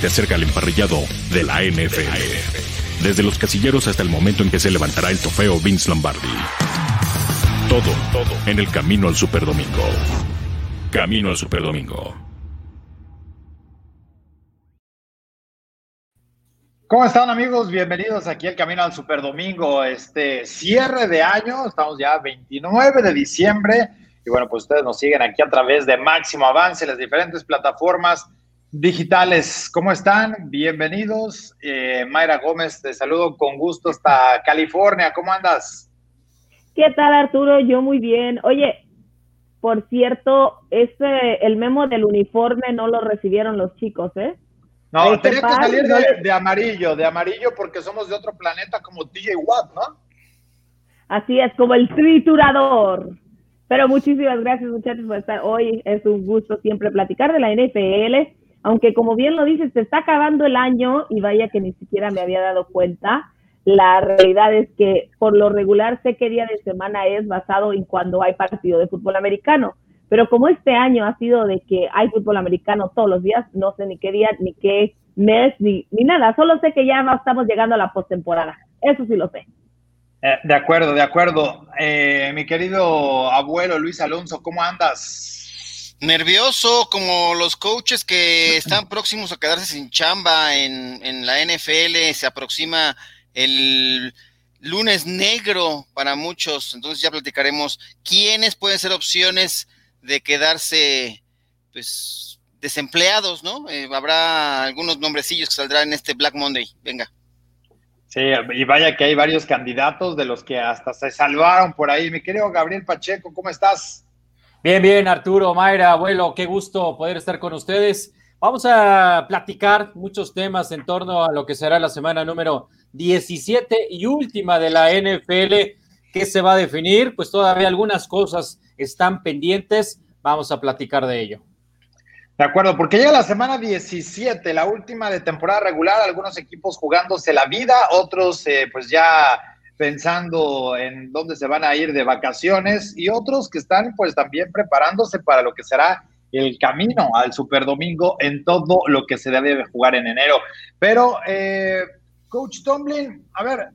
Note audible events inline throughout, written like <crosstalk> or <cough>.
te acerca al emparrillado de la NFL. Desde los casilleros hasta el momento en que se levantará el trofeo Vince Lombardi. Todo, todo en el camino al Superdomingo. Camino al Superdomingo. ¿Cómo están amigos? Bienvenidos aquí al Camino al Superdomingo. Este cierre de año, estamos ya 29 de diciembre y bueno, pues ustedes nos siguen aquí a través de Máximo Avance, las diferentes plataformas digitales. ¿Cómo están? Bienvenidos. Eh, Mayra Gómez, te saludo con gusto hasta California. ¿Cómo andas? ¿Qué tal, Arturo? Yo muy bien. Oye, por cierto, ese, el memo del uniforme no lo recibieron los chicos, ¿eh? No, tenía que salir de, de, amarillo, de amarillo porque somos de otro planeta como TJ Watt, ¿no? Así es, como el triturador. Pero muchísimas gracias muchachos por estar hoy. Es un gusto siempre platicar de la NFL, aunque como bien lo dices, se está acabando el año y vaya que ni siquiera me había dado cuenta. La realidad es que por lo regular sé qué día de semana es basado en cuando hay partido de fútbol americano. Pero como este año ha sido de que hay fútbol americano todos los días, no sé ni qué día, ni qué mes, ni, ni nada. Solo sé que ya estamos llegando a la postemporada. Eso sí lo sé. Eh, de acuerdo, de acuerdo. Eh, mi querido abuelo Luis Alonso, ¿cómo andas? Nervioso, como los coaches que están <laughs> próximos a quedarse sin chamba en, en la NFL. Se aproxima el lunes negro para muchos. Entonces ya platicaremos quiénes pueden ser opciones de quedarse, pues, desempleados, ¿no? Eh, habrá algunos nombrecillos que saldrán en este Black Monday. Venga. Sí, y vaya que hay varios candidatos de los que hasta se salvaron por ahí. Mi querido Gabriel Pacheco, ¿cómo estás? Bien, bien, Arturo, Mayra, abuelo, qué gusto poder estar con ustedes. Vamos a platicar muchos temas en torno a lo que será la semana número 17 y última de la NFL. ¿Qué se va a definir? Pues todavía algunas cosas están pendientes. Vamos a platicar de ello. De acuerdo, porque llega la semana 17, la última de temporada regular, algunos equipos jugándose la vida, otros eh, pues ya pensando en dónde se van a ir de vacaciones y otros que están pues también preparándose para lo que será el camino al Super Domingo en todo lo que se debe jugar en enero. Pero, eh, Coach Tomlin, a ver,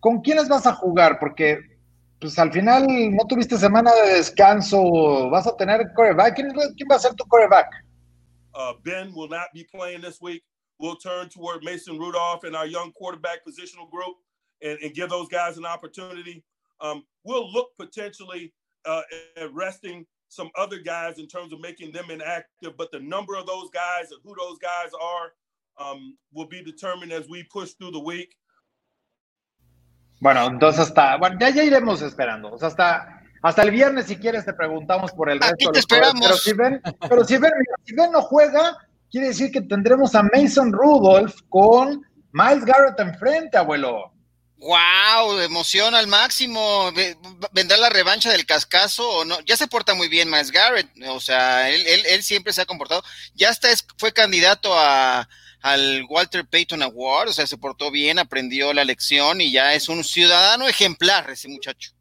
¿con quiénes vas a jugar? Porque pues al final no tuviste semana de descanso, vas a tener coreback. ¿Quién, quién va a ser tu coreback? Uh, ben will not be playing this week. We'll turn toward Mason Rudolph and our young quarterback positional group and, and give those guys an opportunity. Um, we'll look potentially uh, at resting some other guys in terms of making them inactive, but the number of those guys and who those guys are um, will be determined as we push through the week. Bueno, entonces hasta, bueno, ya, ya iremos esperando. O sea, hasta Hasta el viernes, si quieres, te preguntamos por el resto. Aquí te esperamos. Pero si ven, pero si ven, si ven no juega, quiere decir que tendremos a Mason Rudolph con Miles Garrett enfrente, abuelo. ¡Wow! Emoción al máximo. ¿Vendrá la revancha del cascazo o no? Ya se porta muy bien Miles Garrett. O sea, él, él, siempre se ha comportado. Ya hasta es, fue candidato a, al Walter Payton Award. O sea, se portó bien, aprendió la lección y ya es un ciudadano ejemplar ese muchacho.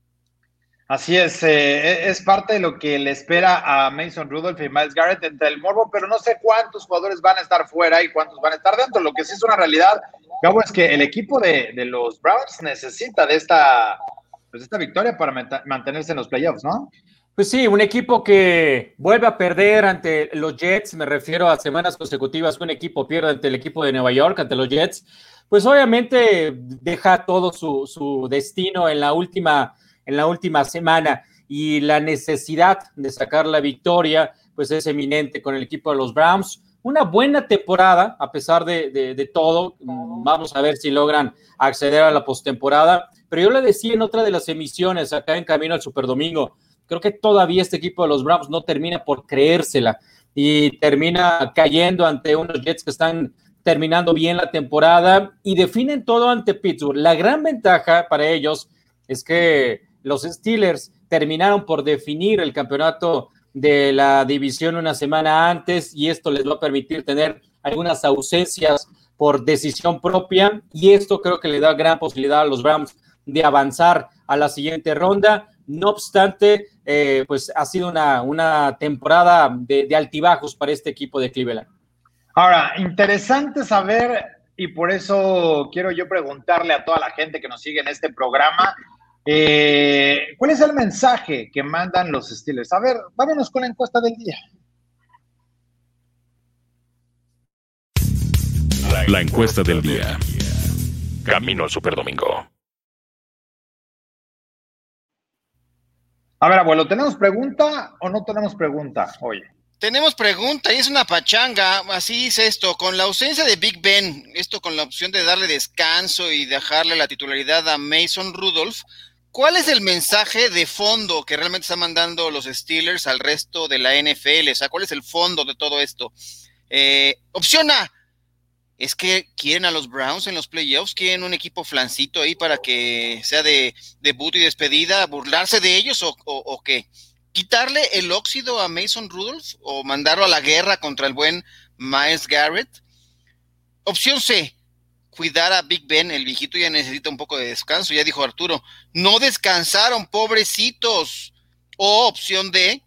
Así es, eh, es parte de lo que le espera a Mason Rudolph y Miles Garrett entre el morbo, pero no sé cuántos jugadores van a estar fuera y cuántos van a estar dentro. Lo que sí es una realidad, Gabo, es que el equipo de, de los Browns necesita de esta, pues esta victoria para mantenerse en los playoffs, ¿no? Pues sí, un equipo que vuelve a perder ante los Jets, me refiero a semanas consecutivas que un equipo pierde ante el equipo de Nueva York, ante los Jets, pues obviamente deja todo su, su destino en la última en la última semana y la necesidad de sacar la victoria, pues es eminente con el equipo de los Browns. Una buena temporada, a pesar de, todo. Vamos a ver si logran acceder a la postemporada. Pero yo le decía en otra de las emisiones acá en Camino al Superdomingo, creo que todavía este equipo de los Browns no termina por creérsela y termina cayendo ante unos Jets que están terminando bien la temporada y definen todo ante Pittsburgh. La gran ventaja para ellos es que los Steelers terminaron por definir el campeonato de la división una semana antes y esto les va a permitir tener algunas ausencias por decisión propia y esto creo que le da gran posibilidad a los Browns de avanzar a la siguiente ronda. No obstante, eh, pues ha sido una, una temporada de, de altibajos para este equipo de Cleveland. Ahora, interesante saber, y por eso quiero yo preguntarle a toda la gente que nos sigue en este programa, eh, ¿cuál es el mensaje que mandan los Steelers? A ver, vámonos con la encuesta del día. La encuesta del día. Camino al Superdomingo. A ver, abuelo, ¿tenemos pregunta o no tenemos pregunta hoy? Tenemos pregunta y es una pachanga, así es esto, con la ausencia de Big Ben, esto con la opción de darle descanso y dejarle la titularidad a Mason Rudolph, ¿cuál es el mensaje de fondo que realmente están mandando los Steelers al resto de la NFL? O sea, ¿cuál es el fondo de todo esto? Eh, opción A, es que quieren a los Browns en los playoffs, quieren un equipo flancito ahí para que sea de debut y despedida, burlarse de ellos o, qué? ¿Quitarle el óxido a Mason Rudolph o mandarlo a la guerra contra el buen Miles Garrett? Opción C, cuidar a Big Ben, el viejito ya necesita un poco de descanso, ya dijo Arturo, no descansaron, pobrecitos. O opción D,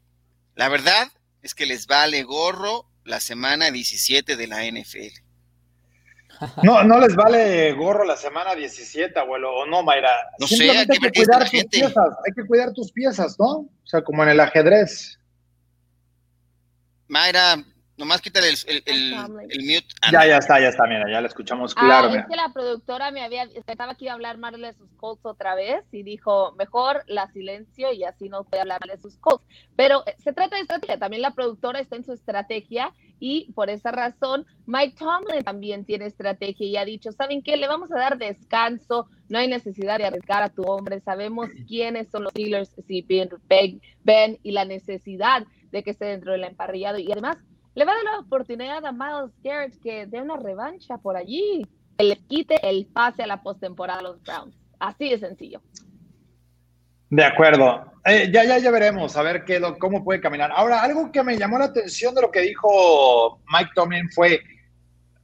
la verdad es que les vale gorro la semana 17 de la NFL. No, no les vale gorro la semana 17, abuelo, o no, Mayra. No sé, hay que, cuidar tus piezas, hay que cuidar tus piezas, ¿no? O sea, como en el ajedrez. Mayra, Nomás quítale el, el, el, mute. ya, ya está, ya está, mira, ya la escuchamos claro. Ah, es que la productora me había, estaba aquí a hablar mal de sus Colts otra vez y dijo, mejor la silencio y así no puede hablar de sus Colts. Pero eh, se trata de estrategia, también la productora está en su estrategia y por esa razón Mike Tomlin también tiene estrategia y ha dicho, ¿saben qué? Le vamos a dar descanso, no hay necesidad de arriesgar a tu hombre, sabemos <clears throat> quiénes son los Steelers, si Ben, Ben y la necesidad de que esté dentro del emparrillado y además le va a dar la oportunidad a Miles Garrett que dé una revancha por allí, que le quite el pase a la postemporada a los Browns. Así de sencillo. De acuerdo. Eh, ya, ya, ya veremos a ver qué, cómo puede caminar. Ahora, algo que me llamó la atención de lo que dijo Mike Tomlin fue,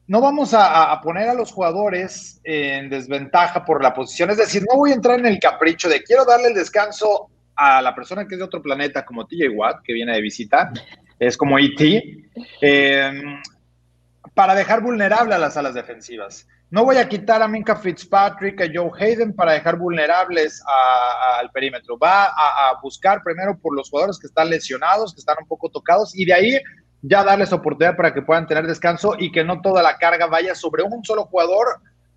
no vamos a, a, poner a los jugadores en desventaja por la posición. Es decir, no voy a entrar en el capricho de quiero darle el descanso a la persona que es de otro planeta como TJ Watt, que viene de visita, es como E.T., em, para dejar vulnerable a las alas defensivas. No voy a quitar a Minka Fitzpatrick, a Joe Hayden para dejar vulnerables al perímetro. Va a, a, buscar primero por los jugadores que están lesionados, que están un poco tocados, y de ahí ya darles oportunidad para que puedan tener descanso y que no toda la carga vaya sobre un solo jugador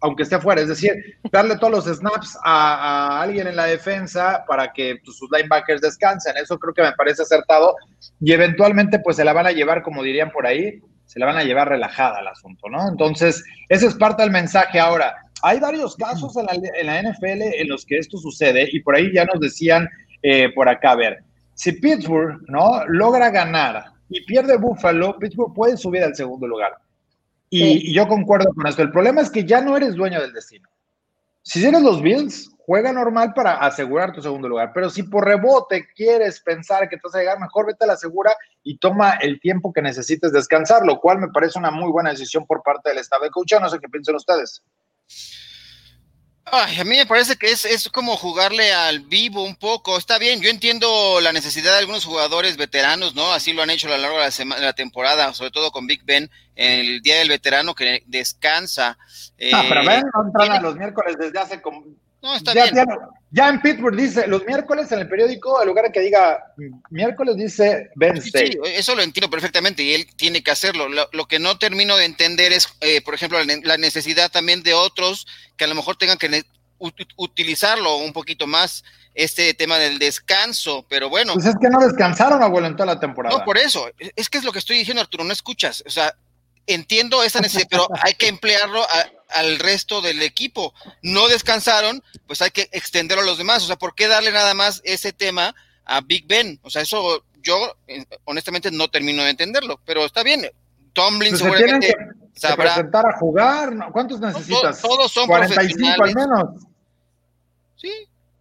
aunque esté fuera. Es decir, darle todos los snaps a, alguien en la defensa para que pues, sus linebackers descansen. Eso creo que me parece acertado. Y eventualmente, pues se la van a llevar, como dirían por ahí, se la van a llevar relajada al asunto, ¿no? Entonces, ese es parte del mensaje. Ahora, hay varios casos en la, NFL en los que esto sucede y por ahí ya nos decían eh, por acá, a ver, si Pittsburgh, ¿no? Logra ganar y pierde Buffalo, Pittsburgh puede subir al segundo lugar. Y, yo concuerdo con esto. El problema es que ya no eres dueño del destino. Si eres los Bills, juega normal para asegurar tu segundo lugar. Pero si por rebote quieres pensar que te vas a llegar mejor, vete a la segura y toma el tiempo que necesites descansar, lo cual me parece una muy buena decisión por parte del estado de coach. No sé qué piensan ustedes. Ay, a mí me parece que es, es, como jugarle al vivo un poco. Está bien, yo entiendo la necesidad de algunos jugadores veteranos, ¿no? Así lo han hecho a lo largo de la, semana, de la temporada, sobre todo con Big Ben, en el Día del Veterano que descansa. Ah, pero ven, no entran a los miércoles desde hace como no, está bien. Ya, en Pittsburgh dice, los miércoles en el periódico, en lugar que diga miércoles, dice Wednesday. Sí, eso lo entiendo perfectamente y él tiene que hacerlo. Lo, que no termino de entender es, eh, por ejemplo, la necesidad también de otros que a lo mejor tengan que utilizarlo un poquito más, este tema del descanso, pero bueno. Pues es que no descansaron, abuelo, en toda la temporada. No, por eso. Es que es lo que estoy diciendo, Arturo, no escuchas. O sea, entiendo esa necesidad, pero hay que emplearlo al resto del equipo. No descansaron, pues hay que extenderlo a los demás. O sea, ¿por qué darle nada más ese tema a Big Ben? O sea, eso yo eh, honestamente no termino de entenderlo, pero está bien. Tomlin pues seguramente que, sabrá. presentar a jugar, ¿cuántos necesitas? todos, son 45 al menos. Sí,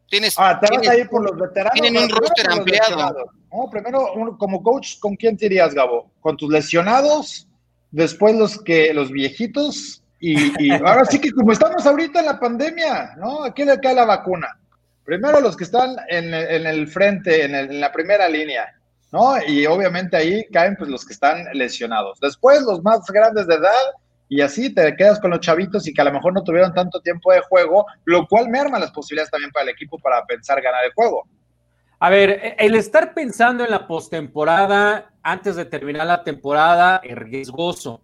tienes. Ah, te vas a ir por los veteranos. Tienen un roster ampliado. No, primero, como coach, ¿con quién te irías, Gabo? ¿Con tus lesionados? Después los que los viejitos y, ahora sí que como estamos ahorita en la pandemia, ¿no? Aquí le cae la vacuna. Primero los que están en, el frente, en, la primera línea, ¿no? Y obviamente ahí caen pues los que están lesionados. Después los más grandes de edad y así te quedas con los chavitos y que a lo mejor no tuvieron tanto tiempo de juego, lo cual merma las posibilidades también para el equipo para pensar ganar el juego. A ver, el estar pensando en la postemporada antes de terminar la temporada es riesgoso.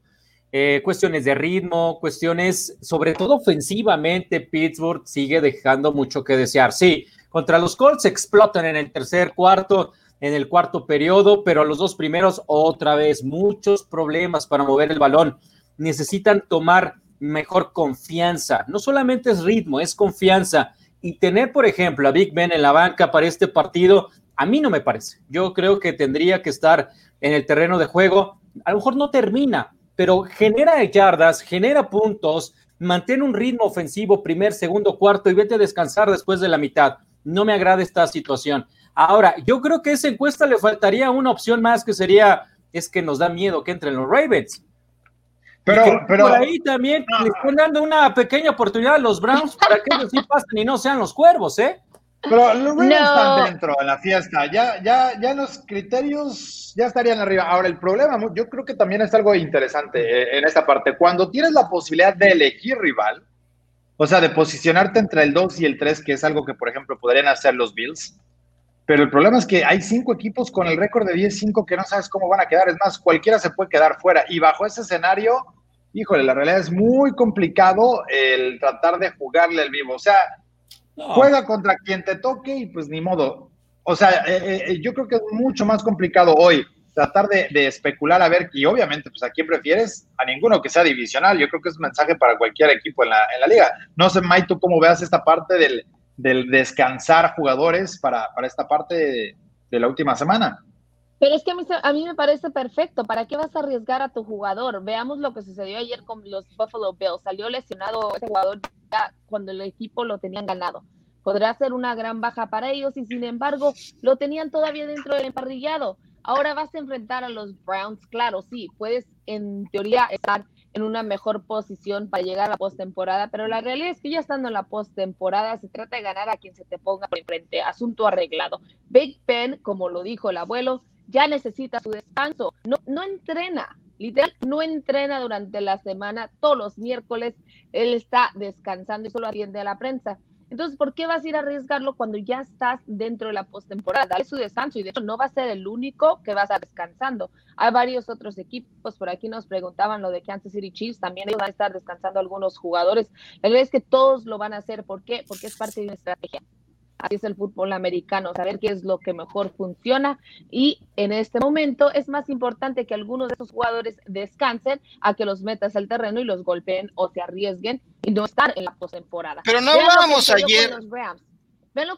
Eh, cuestiones de ritmo, cuestiones, sobre todo ofensivamente, Pittsburgh sigue dejando mucho que desear. Sí, contra los Colts explotan en el tercer cuarto, en el cuarto periodo, pero los dos primeros otra vez muchos problemas para mover el balón. Necesitan tomar mejor confianza. No solamente es ritmo, es confianza. Y tener, por ejemplo, a Big Ben en la banca para este partido, a mí no me parece. Yo creo que tendría que estar en el terreno de juego. A lo mejor no termina, pero genera yardas, genera puntos, mantén un ritmo ofensivo primer, segundo, cuarto y vete a descansar después de la mitad. No me agrada esta situación. Ahora, yo creo que a esa encuesta le faltaría una opción más que sería, es que nos da miedo que entren los Ravens. Pero, pero por ahí también le están dando una pequeña oportunidad a los Browns para que ellos sí <laughs> pasen y no sean los cuervos, ¿eh? Pero los Ravens están dentro en la fiesta. Ya, ya, ya los criterios ya estarían arriba. Ahora, el problema, yo creo que también es algo interesante eh, en esta parte. Cuando tienes la posibilidad de elegir rival, o sea, de posicionarte entre el 2 y el 3, que es algo que, por ejemplo, podrían hacer los Bills. Pero el problema es que hay cinco equipos con el récord de 10-5 que no sabes cómo van a quedar. Es más, cualquiera se puede quedar fuera. Y bajo ese escenario, híjole, la realidad es muy complicado el tratar de jugarle el vivo. O sea, Juega contra quien te toque y pues ni modo. O sea, eh, eh, yo creo que es mucho más complicado hoy tratar de, especular a ver, y obviamente, pues a quién prefieres, a ninguno que sea divisional. Yo creo que es un mensaje para cualquier equipo en la, en la liga. No sé, May, tú cómo veas esta parte del, del descansar jugadores para, para esta parte de, de la última semana. Pero es que a mí, a me parece perfecto. ¿Para qué vas a arriesgar a tu jugador? Veamos lo que sucedió ayer con los Buffalo Bills. Salió lesionado ese jugador cuando el equipo lo tenían ganado. Podrá ser una gran baja para ellos y sin embargo lo tenían todavía dentro del emparrillado. Ahora vas a enfrentar a los Browns, claro, sí, puedes en teoría estar en una mejor posición para llegar a la postemporada, pero la realidad es que ya estando en la postemporada se trata de ganar a quien se te ponga por enfrente, asunto arreglado. Big Ben, como lo dijo el abuelo, ya necesita su descanso, no, no entrena, literal, no entrena durante la semana, todos los miércoles él está descansando y solo atiende a la prensa. Entonces, ¿por qué vas a ir a arriesgarlo cuando ya estás dentro de la postemporada? Dale su descanso y de hecho no va a ser el único que va a estar descansando. Hay varios otros equipos, por aquí nos preguntaban lo de Kansas City Chiefs, también ellos van a estar descansando algunos jugadores. La verdad es que todos lo van a hacer, ¿por qué? Porque es parte de una estrategia. Así es el fútbol americano, saber qué es lo que mejor funciona y en este momento es más importante que algunos de esos jugadores descansen a que los metas al terreno y los golpeen o se arriesguen y no estar en la postemporada. Pero no hablábamos ayer.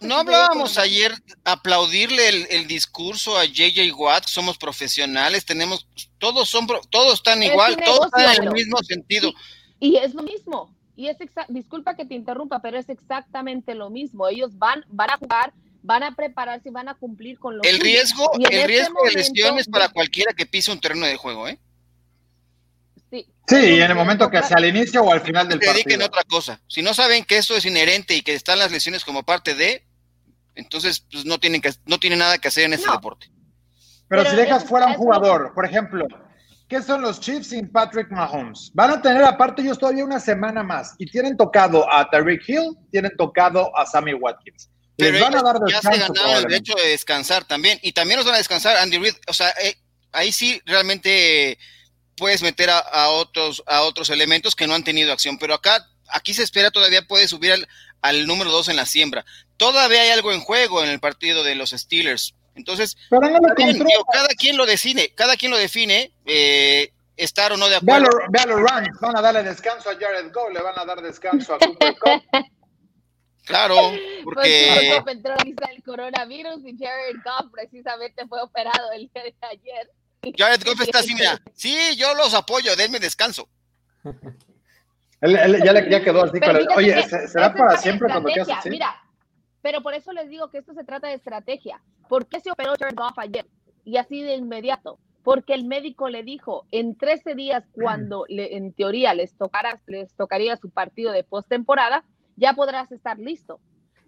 No hablábamos ayer aplaudirle el, discurso a JJ Watt, somos profesionales, tenemos, todos son, todos están igual, todos están en el mismo sentido. y es lo mismo, y es disculpa que te interrumpa, pero es exactamente lo mismo. Ellos van, van a jugar, van a prepararse y van a cumplir con lo El riesgo, el este riesgo de lesiones para cualquiera que pise un terreno de juego, ¿eh? Sí, sí y en el momento que sea al inicio o al final del partido. dediquen otra cosa. Si no saben que esto es inherente y que están las lesiones como parte de, entonces pues, no tienen que no tienen nada que hacer en este deporte. Pero, si dejas fuera un jugador, por ejemplo, ¿Qué son los Chiefs sin Patrick Mahomes? Van a tener aparte ellos todavía una semana más y tienen tocado a Tariq Hill, tienen tocado a Sammy Watkins. Les van a dar. Ya se ganaron el derecho de descansar también y también nos van a descansar Andy Reid. O sea, eh, ahí sí realmente puedes meter a, otros a otros elementos que no han tenido acción, pero acá aquí se espera todavía puede subir al, al número dos en la siembra. Todavía hay algo en juego en el partido de los Steelers entonces, cada quien lo define, cada quien lo define, eh, estar o no de acuerdo. Ve a los Rams, van a darle descanso a Jared Goff, le van a dar descanso a Cooper Cup. <laughs> Claro, porque pues, entró el coronavirus y Jared Goff precisamente fue operado el día de ayer. Jared Goff está así, mira, <laughs> sí, yo los apoyo, denme descanso. <laughs> Él, ya, le, ya quedó así. Oye, ¿será para siempre cuando quieras así? Mira, pero por eso les digo que esto se trata de estrategia. ¿Por qué se operó Goff ayer? Y así de inmediato. Porque el médico le dijo, en 13 días, cuando le, en teoría les, tocara, les tocaría su partido de postemporada, ya podrás estar listo.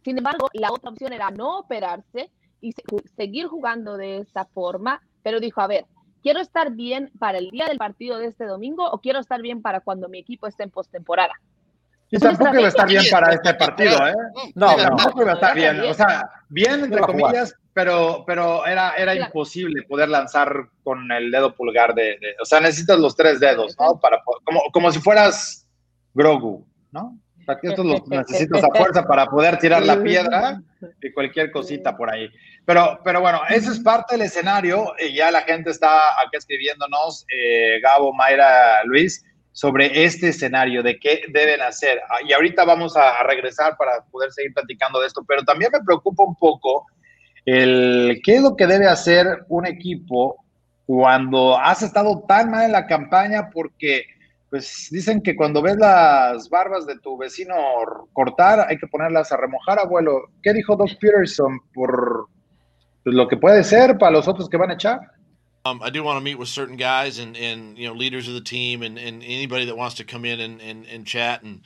Sin embargo, la otra opción era no operarse y seguir jugando de esta forma, pero dijo, a ver, ¿quiero estar bien para el día del partido de este domingo o quiero estar bien para cuando mi equipo esté en postemporada? Y tampoco iba a estar bien para este partido, ¿eh? No, tampoco iba a estar bien. O sea, bien entre comillas, pero, pero era, era imposible poder lanzar con el dedo pulgar de, O sea, necesitas los tres dedos, ¿no? Para, como, como si fueras Grogu, ¿no? O sea, que estos los <laughs> necesitas a fuerza para poder tirar la piedra y cualquier cosita por ahí. Pero, pero bueno, ese es parte del escenario. Y ya la gente está aquí escribiéndonos, eh, Gabo, Mayra, Luis sobre este escenario, de qué deben hacer. Ah, y ahorita vamos a, regresar para poder seguir platicando de esto, pero también me preocupa un poco el qué es lo que debe hacer un equipo cuando has estado tan mal en la campaña porque pues dicen que cuando ves las barbas de tu vecino cortar hay que ponerlas a remojar, abuelo. ¿Qué dijo Doc Peterson por pues, lo que puede ser para los otros que van a echar? Um, I do want to meet with certain guys and, and you know leaders of the team and, and anybody that wants to come in and, and, and chat and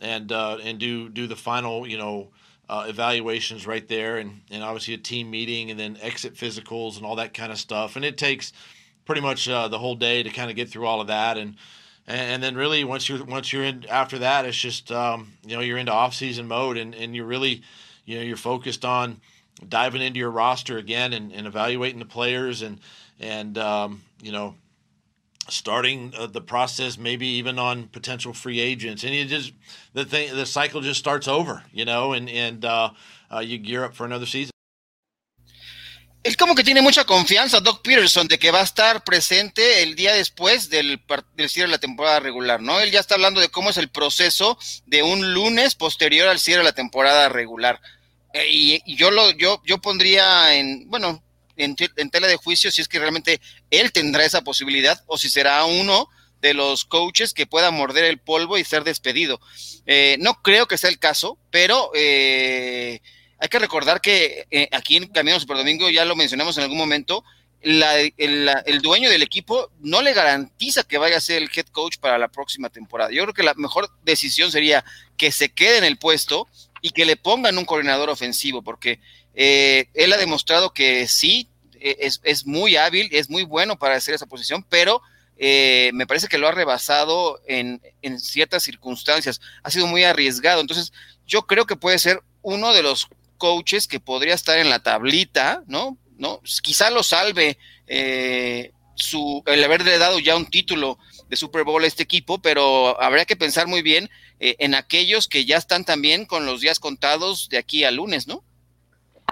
and uh, and do do the final you know uh, evaluations right there and, and obviously a team meeting and then exit physicals and all that kind of stuff. And it takes pretty much uh, the whole day to kind of get through all of that. And and then really once you're once you're in after that it's just um, you know you're into off season mode and, and you're really you know you're focused on diving into your roster again and, and evaluating the players and and um, you know starting uh, the process maybe even on potential free agents and you just the thing the cycle just starts over you know and and uh, uh, you gear up for another season Es como que tiene mucha confianza Doc Peterson de que va a estar presente el día después del, del cierre de la temporada regular, ¿no? Él ya está hablando de cómo es el proceso de un lunes posterior al cierre de la temporada regular. Eh, y, y, yo lo, yo, yo pondría en, bueno, en, tela de juicio si es que realmente él tendrá esa posibilidad o si será uno de los coaches que pueda morder el polvo y ser despedido. Eh, no creo que sea el caso, pero eh, hay que recordar que eh, aquí en Camino Super Domingo, ya lo mencionamos en algún momento, el, dueño del equipo no le garantiza que vaya a ser el head coach para la próxima temporada. Yo creo que la mejor decisión sería que se quede en el puesto y que le pongan un coordinador ofensivo, porque eh, él ha demostrado que sí, e, es, muy hábil, es muy bueno para hacer esa posición, pero eh, me parece que lo ha rebasado en, ciertas circunstancias. Ha sido muy arriesgado. Entonces, yo creo que puede ser uno de los coaches que podría estar en la tablita, ¿no? ¿No? Quizá lo salve eh, su, el haberle dado ya un título de Super Bowl a este equipo, pero habría que pensar muy bien en aquellos que ya están también con los días contados de aquí al lunes, ¿no?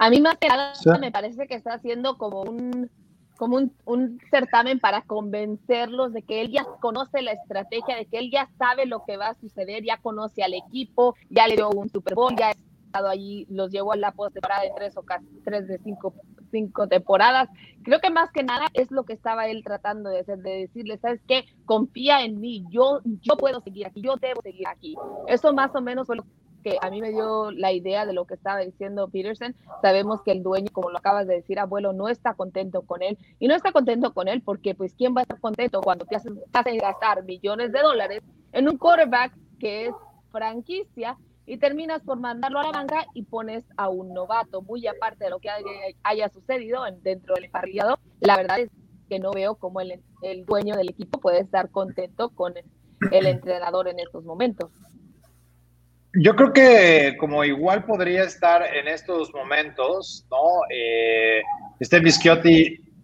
A mí más que nada me parece que está haciendo como un como un, certamen para convencerlos de que él ya conoce la estrategia, de que él ya sabe lo que va a suceder, ya conoce al equipo, ya le dio un Super Bowl, ya ha estado allí, los llevó a la postemporada de tres o tres de cinco, cinco temporadas. Creo que más que nada es lo que estaba él tratando de hacer, de decirle, ¿sabes qué? Confía en mí, yo, yo puedo seguir aquí, yo debo seguir aquí. Eso más o menos fue lo que a mí me dio la idea de lo que estaba diciendo Peterson. Sabemos que el dueño, como lo acabas de decir, abuelo, no está contento con él. Y no está contento con él porque, pues, ¿quién va a estar contento cuando te hacen, gastar millones de dólares en un quarterback que es franquicia y terminas por mandarlo a la banca y pones a un novato, muy aparte de lo que haya, sucedido dentro del parrillado, la verdad es que no veo cómo el, el dueño del equipo puede estar contento con el entrenador en estos momentos. Yo creo que como igual podría estar en estos momentos, ¿no? Eh, este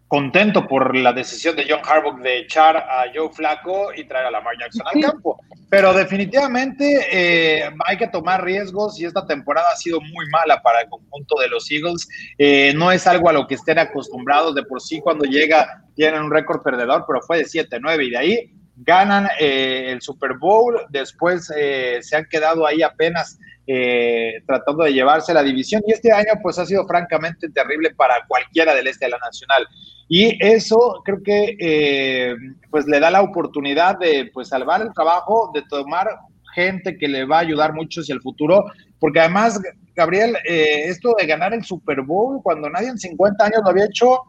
contento por la decisión de John Harbaugh de echar a Joe Flaco y traer a Lamar Jackson al campo. Pero definitivamente eh, hay que tomar riesgos y esta temporada ha sido muy mala para el conjunto de los Eagles. Eh, no es algo a lo que estén acostumbrados de por sí cuando llega, tienen un récord perdedor, pero fue de 7-9 y de ahí ganan eh, el Super Bowl, después eh, se han quedado ahí apenas eh, tratando de llevarse la división y este año pues ha sido francamente terrible para cualquiera del este de la nacional. Y eso creo que pues le da la oportunidad de pues salvar el trabajo, de tomar gente que le va a ayudar mucho hacia el futuro, porque además Gabriel, esto de ganar el Super Bowl cuando nadie en 50 años lo había hecho,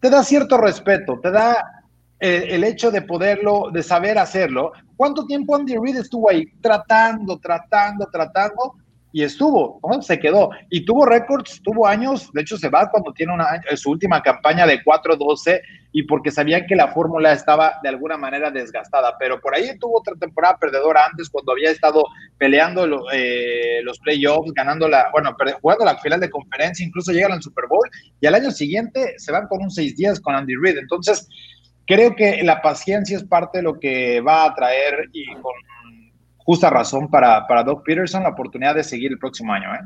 te da cierto respeto, te da el, hecho de poderlo, de saber hacerlo. ¿Cuánto tiempo Andy Reid estuvo ahí tratando, tratando, tratando? y estuvo, ¿no? se quedó. Y tuvo récords, tuvo años, de hecho se va cuando tiene una, su última campaña de 4-12 y porque sabían que la fórmula estaba de alguna manera desgastada. Pero por ahí tuvo otra temporada perdedora antes cuando había estado peleando eh, los playoffs, ganando la, bueno, jugando la final de conferencia, incluso llegan al Super Bowl y al año siguiente se van con un 6-10 con Andy Reid. Entonces, creo que la paciencia es parte de lo que va a traer y con justa razón para, para Doug Peterson la oportunidad de seguir el próximo año. ¿eh?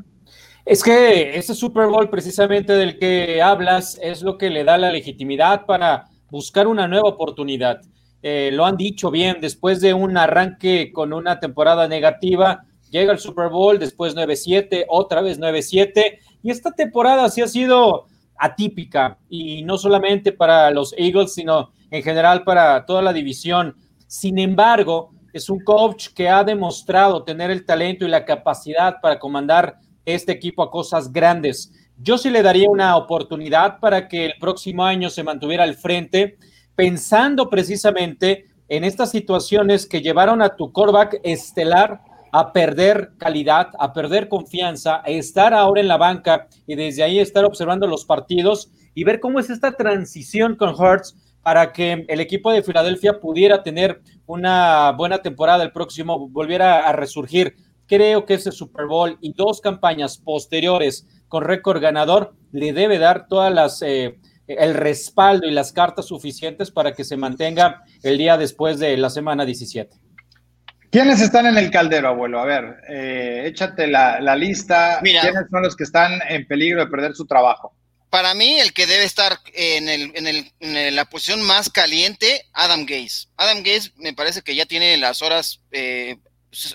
Es que ese Super Bowl precisamente del que hablas es lo que le da la legitimidad para buscar una nueva oportunidad. Eh, lo han dicho bien, después de un arranque con una temporada negativa, llega el Super Bowl, después 9-7, otra vez 9-7, y esta temporada sí ha sido atípica, y no solamente para los Eagles, sino en general para toda la división. Sin embargo, es un coach que ha demostrado tener el talento y la capacidad para comandar este equipo a cosas grandes. Yo sí le daría una oportunidad para que el próximo año se mantuviera al frente, pensando precisamente en estas situaciones que llevaron a tu coreback estelar a perder calidad, a perder confianza, a estar ahora en la banca y desde ahí estar observando los partidos y ver cómo es esta transición con Hurts para que el equipo de Filadelfia pudiera tener una buena temporada el próximo, volviera a resurgir. Creo que ese Super Bowl y dos campañas posteriores con récord ganador le debe dar todas las eh, el respaldo y las cartas suficientes para que se mantenga el día después de la semana 17. ¿Quiénes están en el caldero, abuelo? A ver, eh, échate la, lista. ¿Quiénes son los que están en peligro de perder su trabajo? para mí, el que debe estar en, el, en, el, en, la posición más caliente, Adam Gaze. Adam Gaze me parece que ya tiene las horas, eh,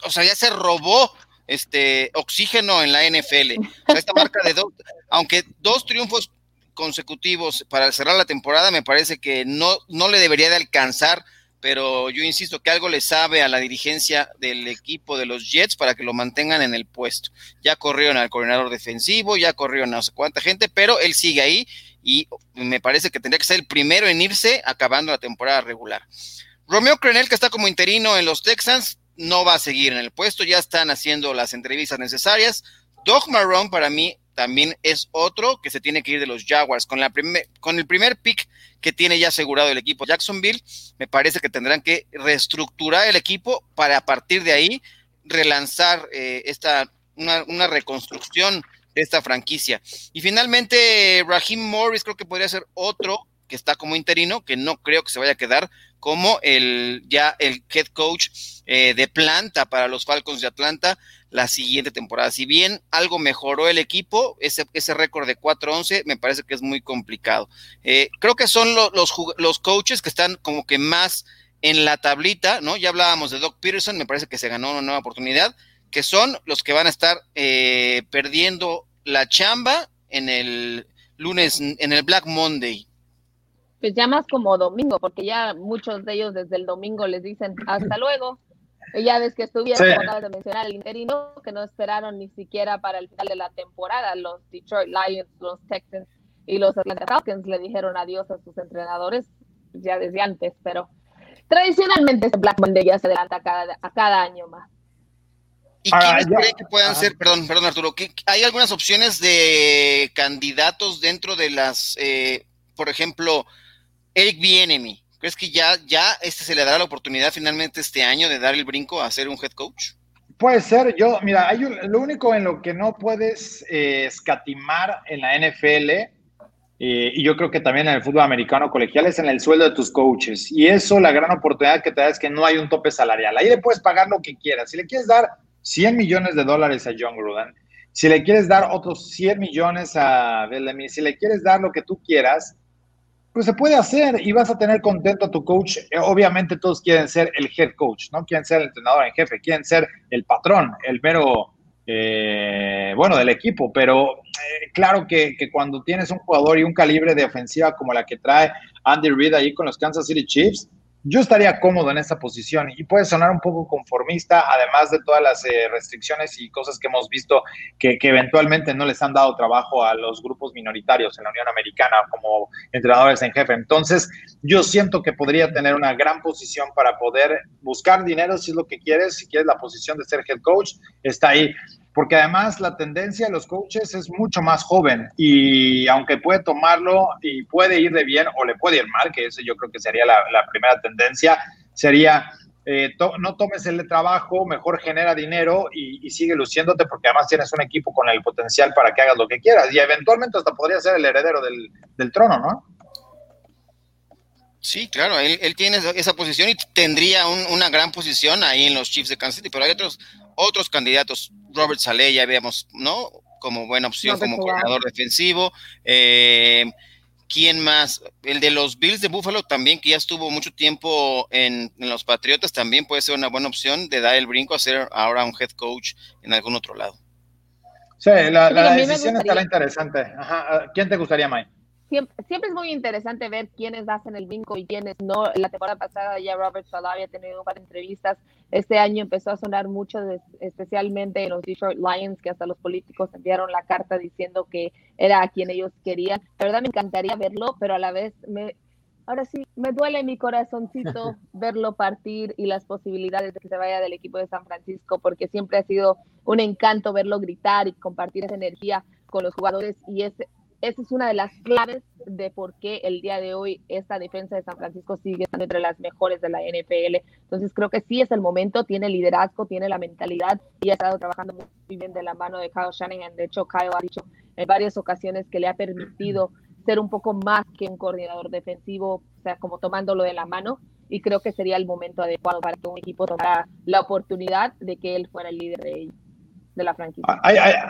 o sea, ya se robó este oxígeno en la NFL. esta marca de dos, aunque dos triunfos consecutivos para cerrar la temporada, me parece que no, no le debería de alcanzar pero yo insisto que algo le sabe a la dirigencia del equipo de los Jets para que lo mantengan en el puesto. Ya corrieron al coordinador defensivo, ya corrieron a no sé cuánta gente, pero él sigue ahí y me parece que tendría que ser el primero en irse acabando la temporada regular. Romeo Crenel, que está como interino en los Texans, no va a seguir en el puesto, ya están haciendo las entrevistas necesarias. Doug Marrone para mí también es otro que se tiene que ir de los Jaguars. Con, la con el primer pick que tiene ya asegurado el equipo Jacksonville, me parece que tendrán que reestructurar el equipo para a partir de ahí relanzar eh, esta, una, reconstrucción de esta franquicia. Y finalmente, Raheem Morris creo que podría ser otro que está como interino, que no creo que se vaya a quedar como el ya el head coach eh, de planta para los Falcons de Atlanta la siguiente temporada. Si bien algo mejoró el equipo, ese, ese récord de 4-11 me parece que es muy complicado. Eh, creo que son los, los coaches que están como que más en la tablita, ¿no? Ya hablábamos de Doc Peterson, me parece que se ganó una nueva oportunidad, que son los que van a estar eh, perdiendo la chamba en el lunes, en el Black Monday. Pues ya más como domingo, porque ya muchos de ellos desde el domingo les dicen hasta luego. Ya ves que estuvieron, como acabas de mencionar, el interino, que no esperaron ni siquiera para el final de la temporada. Los Detroit Lions, los Texans y los Atlanta Falcons le dijeron adiós a sus entrenadores ya desde antes, pero tradicionalmente este Black Monday ya se adelanta a cada, a cada año más. ¿Y quiénes creen que puedan ser, perdón, perdón Arturo, que hay algunas opciones de candidatos dentro de las, eh, por ejemplo, Eric Bienemy, ¿Crees que ya, ya este se le dará la oportunidad finalmente este año de dar el brinco a ser un head coach? Puede ser, yo, mira, hay lo único en lo que no puedes eh, escatimar en la NFL, eh, y yo creo que también en el fútbol americano colegial, es en el sueldo de tus coaches. Y eso, la gran oportunidad que te da es que no hay un tope salarial. Ahí le puedes pagar lo que quieras. Si le quieres dar 100 millones de dólares a John Gruden, si le quieres dar otros 100 millones a Bellamy, si le quieres dar lo que tú quieras, pues se puede hacer y vas a tener contento a tu coach. Eh, obviamente todos quieren ser el head coach, ¿no? Quieren ser el entrenador en jefe, quieren ser el patrón, el mero, eh, bueno, del equipo. Pero eh, claro que, que, cuando tienes un jugador y un calibre de ofensiva como la que trae Andy Reid ahí con los Kansas City Chiefs, yo estaría cómodo en esa posición y puede sonar un poco conformista, además de todas las eh, restricciones y cosas que hemos visto que, eventualmente no les han dado trabajo a los grupos minoritarios en la Unión Americana como entrenadores en jefe. Entonces, yo siento que podría tener una gran posición para poder buscar dinero si es lo que quieres, si quieres la posición de ser head coach, está ahí. Porque además la tendencia de los coaches es mucho más joven y aunque puede tomarlo y puede ir de bien o le puede ir mal, que eso yo creo que sería la, primera tendencia, sería eh, no tomes el trabajo, mejor genera dinero y, sigue luciéndote porque además tienes un equipo con el potencial para que hagas lo que quieras y eventualmente hasta podría ser el heredero del, trono, ¿no? Sí, claro, él, tiene esa posición y tendría una gran posición ahí en los Chiefs de Kansas City, pero hay otros, otros candidatos. Robert Saleh ya vemos, ¿no? Como buena opción como coordinador defensivo. Eh, ¿Quién más? El de los Bills de Buffalo también, que ya estuvo mucho tiempo en, los Patriotas, también puede ser una buena opción de dar el brinco a ser ahora un head coach en algún otro lado. Sí, la, decisión estará interesante. Ajá. ¿Quién te gustaría, Mike? Siempre, es muy interesante ver quiénes hacen el brinco y quiénes no. La temporada pasada ya Robert Salah había tenido un par de entrevistas. Este año empezó a sonar mucho, especialmente en los Detroit Lions, que hasta los políticos enviaron la carta diciendo que era a quien ellos querían. La verdad me encantaría verlo, pero a la vez me, ahora sí, me duele mi corazoncito <laughs> verlo partir y las posibilidades de que se vaya del equipo de San Francisco, porque siempre ha sido un encanto verlo gritar y compartir esa energía con los jugadores y ese esa es una de las claves de por qué el día de hoy esta defensa de San Francisco sigue estando entre las mejores de la NFL. Entonces creo que sí es el momento, tiene liderazgo, tiene la mentalidad y ha estado trabajando muy bien de la mano de Kyle Shanahan. De hecho, Kyle ha dicho en varias ocasiones que le ha permitido ser un poco más que un coordinador defensivo, o sea, como tomándolo de la mano. Y creo que sería el momento adecuado para que un equipo tomara la oportunidad de que él fuera el líder de ellos de la franquicia.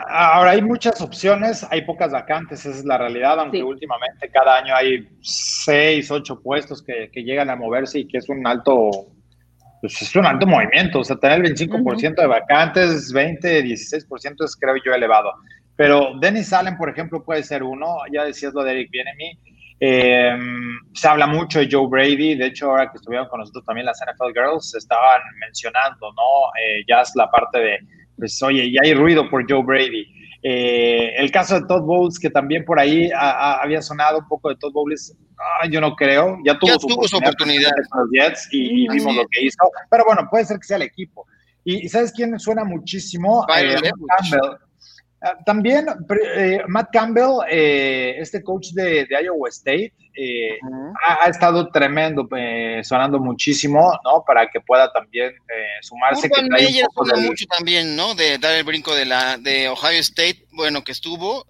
ahora hay muchas opciones, hay pocas vacantes, esa es la realidad, aunque últimamente cada año hay seis, ocho puestos que, llegan a moverse y que es un alto, pues es un alto movimiento, o sea, tener el 25% de vacantes, 20, 16% es creo yo elevado. Pero Dennis Allen, por ejemplo, puede ser uno, ya decías lo de Eric Bienemy, eh, se habla mucho de Joe Brady, de hecho ahora que estuvieron con nosotros también las NFL Girls, estaban mencionando, ¿no? Eh, ya es la parte de pues oye, ya hay ruido por Joe Brady. Eh, el caso de Todd Bowles, que también por ahí había sonado un poco de Todd Bowles, ah, yo no creo, ya tuvo, su, oportunidad, con los Jets y, vimos lo que hizo, pero bueno, puede ser que sea el equipo. Y, ¿sabes quién suena muchísimo? Eh, Campbell. Ah, también eh, Matt Campbell, eh, este coach de, Iowa State, eh, ha, estado tremendo, sonando muchísimo, ¿no? Para que pueda también sumarse. Urban Meyer mucho también, ¿no? De dar el brinco de la de Ohio State, bueno, que estuvo,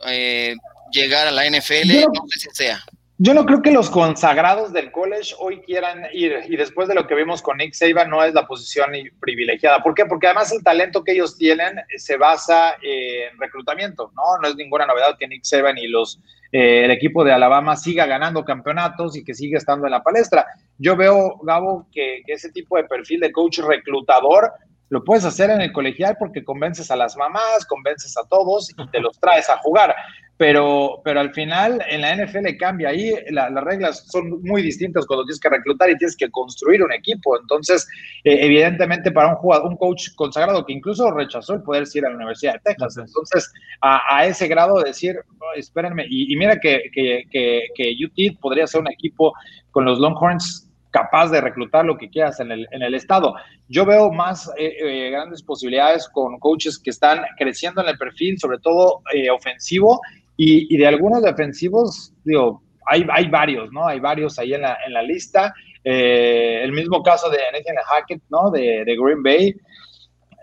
llegar a la NFL, no sé si sea. Yo no creo que los consagrados del college hoy quieran ir y después de lo que vimos con Nick Saban no es la posición privilegiada. ¿Por qué? Porque además el talento que ellos tienen se basa en reclutamiento, ¿no? No es ninguna novedad que Nick Saban y los eh, el equipo de Alabama siga ganando campeonatos y que siga estando en la palestra. Yo veo, Gabo, que, que ese tipo de perfil de coach reclutador lo puedes hacer en el colegial porque convences a las mamás, convences a todos y te los traes a jugar pero, pero al final en la NFL cambia ahí, las reglas son muy distintas cuando tienes que reclutar y tienes que construir un equipo. Entonces, eh, evidentemente para un jugador, un coach consagrado que incluso rechazó el poder ir a la Universidad de Texas. Entonces, a, ese grado de decir, espérenme, y, mira que, que, que, UT podría ser un equipo con los Longhorns capaz de reclutar lo que quieras en el, en el estado. Yo veo más eh, eh, grandes posibilidades con coaches que están creciendo en el perfil, sobre todo ofensivo, y, de algunos defensivos, digo, hay, hay varios, ¿no? Hay varios ahí en la, en la lista. Eh, el mismo caso de Nathan Hackett, ¿no? De, de Green Bay.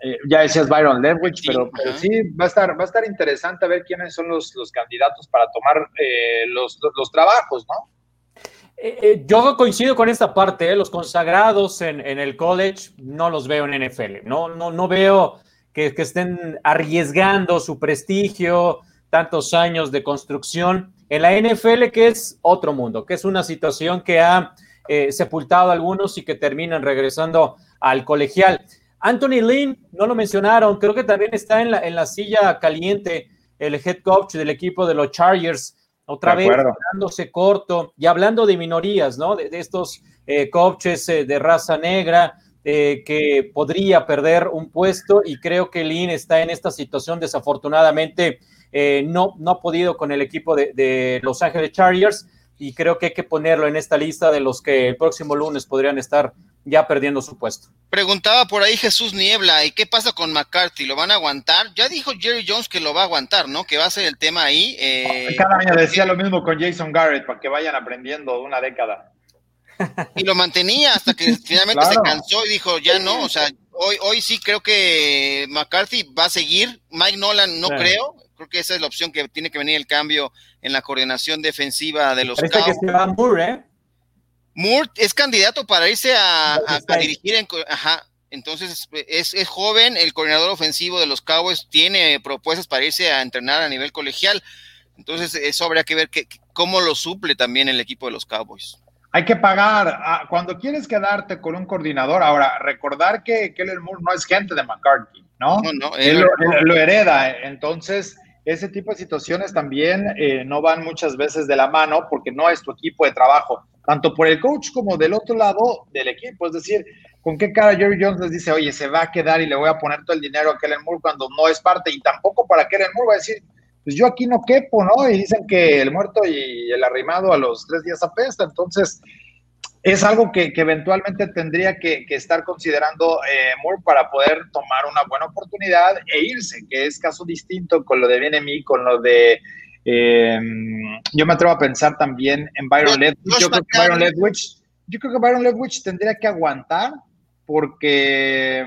Eh, ya decías Byron Leftwich, pero, sí, va a, estar, va a estar interesante ver quiénes son los, los candidatos para tomar eh, los, los, trabajos, ¿no? Yo coincido con esta parte, los consagrados en, el college no los veo en NFL, no, no, no veo que, que estén arriesgando su prestigio, tantos años de construcción en la NFL, que es otro mundo, que es una situación que ha eh, sepultado a algunos y que terminan regresando al colegial. Anthony Lynn, no lo mencionaron, creo que también está en la, en la silla caliente el head coach del equipo de los Chargers, otra vez quedándose corto y hablando de minorías, ¿no? De, estos eh, coaches eh, de raza negra que podría perder un puesto y creo que Lynn está en esta situación desafortunadamente eh, no, no ha podido con el equipo de, Los Ángeles Chargers y creo que hay que ponerlo en esta lista de los que el próximo lunes podrían estar ya perdiendo su puesto. Preguntaba por ahí Jesús Niebla, ¿y qué pasa con McCarthy? ¿Lo van a aguantar? Ya dijo Jerry Jones que lo va a aguantar, ¿no? Que va a ser el tema ahí. Eh, Cada año decía lo mismo con Jason Garrett, para que vayan aprendiendo una década. Y lo mantenía hasta que <laughs> finalmente se cansó y dijo, ya no, o sea, hoy, hoy sí creo que McCarthy va a seguir, Mike Nolan no creo, creo que esa es la opción que tiene que venir el cambio en la coordinación defensiva de los Parece que se va Moore, ¿eh? Moore es candidato para irse a, dirigir en, ajá, entonces es, es, joven, el coordinador ofensivo de los Cowboys tiene propuestas para irse a entrenar a nivel colegial, entonces eso habría que ver que, cómo lo suple también el equipo de los Cowboys. Hay que pagar, ah, cuando quieres quedarte con un coordinador, ahora recordar que Keller Moore no es gente de McCarthy, ¿no? No, no él, lo, hereda, entonces ese tipo de situaciones también eh, no van muchas veces de la mano porque no es tu equipo de trabajo tanto por el coach como del otro lado del equipo. Es decir, ¿con qué cara Jerry Jones les dice, oye, se va a quedar y le voy a poner todo el dinero a Kellen Moore cuando no es parte? Y tampoco para Kellen Moore va a decir, pues yo aquí no quepo, ¿no? Y dicen que el muerto y el arrimado a los tres días apesta. Entonces, es algo que, eventualmente tendría que, estar considerando eh, Moore para poder tomar una buena oportunidad e irse, que es caso distinto con lo de BNMI, con lo de eh, yo me atrevo a pensar también en Byron Leftwich. Yo creo que Byron Leftwich, yo creo que Byron Leftwich tendría que aguantar porque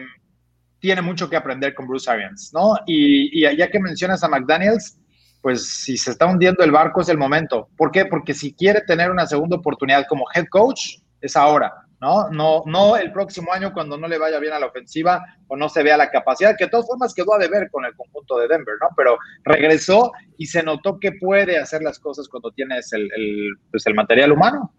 tiene mucho que aprender con Bruce Arians, ¿no? Y, y ya que mencionas a McDaniels, pues si se está hundiendo el barco es el momento. ¿Por qué? Porque si quiere tener una segunda oportunidad como head coach, es ahora. ¿No? No, no el próximo año cuando no le vaya bien a la ofensiva o no se vea la capacidad, que de todas formas quedó a deber con el conjunto de Denver, ¿no? Pero regresó y se notó que puede hacer las cosas cuando tienes el, pues el material humano.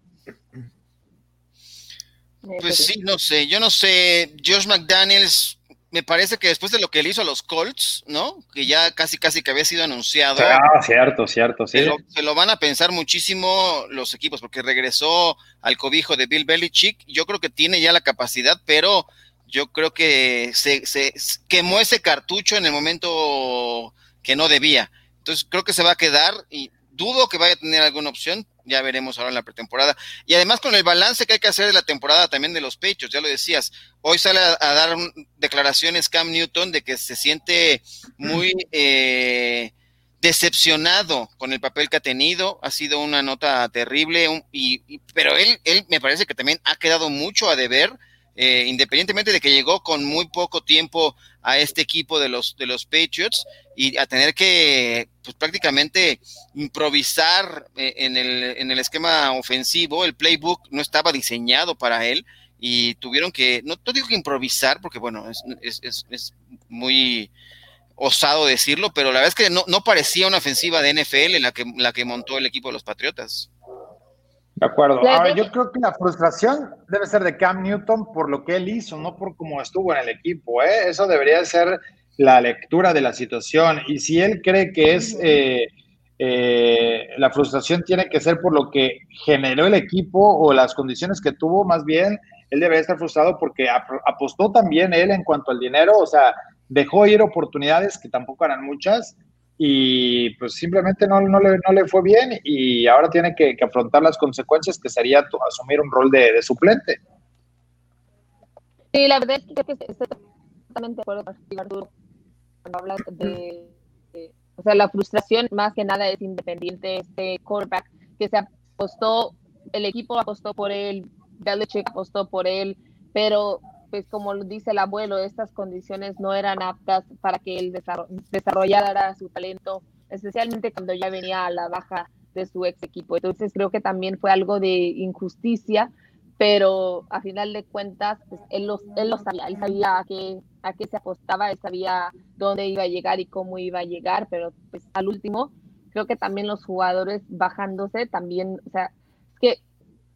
Pues sí, no sé, yo no sé, Josh McDaniels me parece que después de lo que él hizo a los Colts, ¿no? Que ya casi casi que había sido anunciado. Ah, cierto, cierto, sí. Se lo, van a pensar muchísimo los equipos, porque regresó al cobijo de Bill Belichick. Yo creo que tiene ya la capacidad, pero yo creo que se, se quemó ese cartucho en el momento que no debía. Entonces creo que se va a quedar y dudo que vaya a tener alguna opción, ya veremos ahora en la pretemporada. Y además con el balance que hay que hacer de la temporada también de los pechos, ya lo decías, hoy sale a, dar declaraciones Cam Newton de que se siente muy eh, decepcionado con el papel que ha tenido, ha sido una nota terrible, y, pero él, él me parece que también ha quedado mucho a deber eh, independientemente de que llegó con muy poco tiempo a este equipo de los, de los Patriots y a tener que pues, prácticamente improvisar eh, en, el, en el esquema ofensivo, el playbook no estaba diseñado para él y tuvieron que, no, te digo que improvisar, porque bueno, es, es, es, muy osado decirlo, pero la verdad es que no, no parecía una ofensiva de NFL la que, la que montó el equipo de los Patriotas. De acuerdo. Ahora, yo creo que la frustración debe ser de Cam Newton por lo que él hizo, no por cómo estuvo en el equipo. ¿eh? Eso debería ser la lectura de la situación. Y si él cree que es eh, eh, la frustración tiene que ser por lo que generó el equipo o las condiciones que tuvo, más bien, él debe estar frustrado porque apostó también él en cuanto al dinero, o sea, dejó ir oportunidades que tampoco eran muchas y pues simplemente no, no, le, no le fue bien y ahora tiene que, afrontar las consecuencias que sería asumir un rol de, suplente. Sí, la verdad es que estoy totalmente de acuerdo con Arturo cuando hablas de, o sea, la frustración más que nada es independiente este quarterback que se apostó, el equipo apostó por él, Belichick apostó por él, pero pues como dice el abuelo, estas condiciones no eran aptas para que él desarrollara su talento, especialmente cuando ya venía a la baja de su ex equipo. Entonces creo que también fue algo de injusticia, pero a final de cuentas, pues, él, lo, él lo sabía, él sabía a qué, a qué se apostaba, él sabía dónde iba a llegar y cómo iba a llegar, pero pues al último, creo que también los jugadores bajándose también, o sea, es que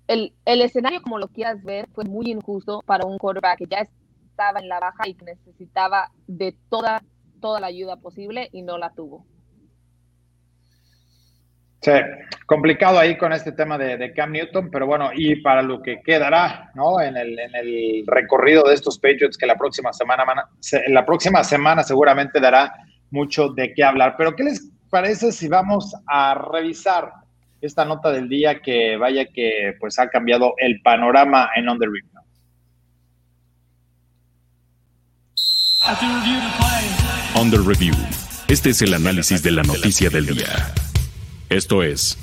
el, escenario, como lo quieras ver, fue muy injusto para un quarterback que ya estaba en la baja y que necesitaba de toda, toda la ayuda posible y no la tuvo. Sí, complicado ahí con este tema de, Cam Newton, pero bueno, y para lo que quedará, ¿no? En el, en el recorrido de estos Patriots que la próxima semana, la próxima semana seguramente dará mucho de qué hablar. Pero ¿qué les parece si vamos a revisar esta nota del día que vaya que pues ha cambiado el panorama en On The Rim. Review. Este es el análisis de la noticia del día. Esto es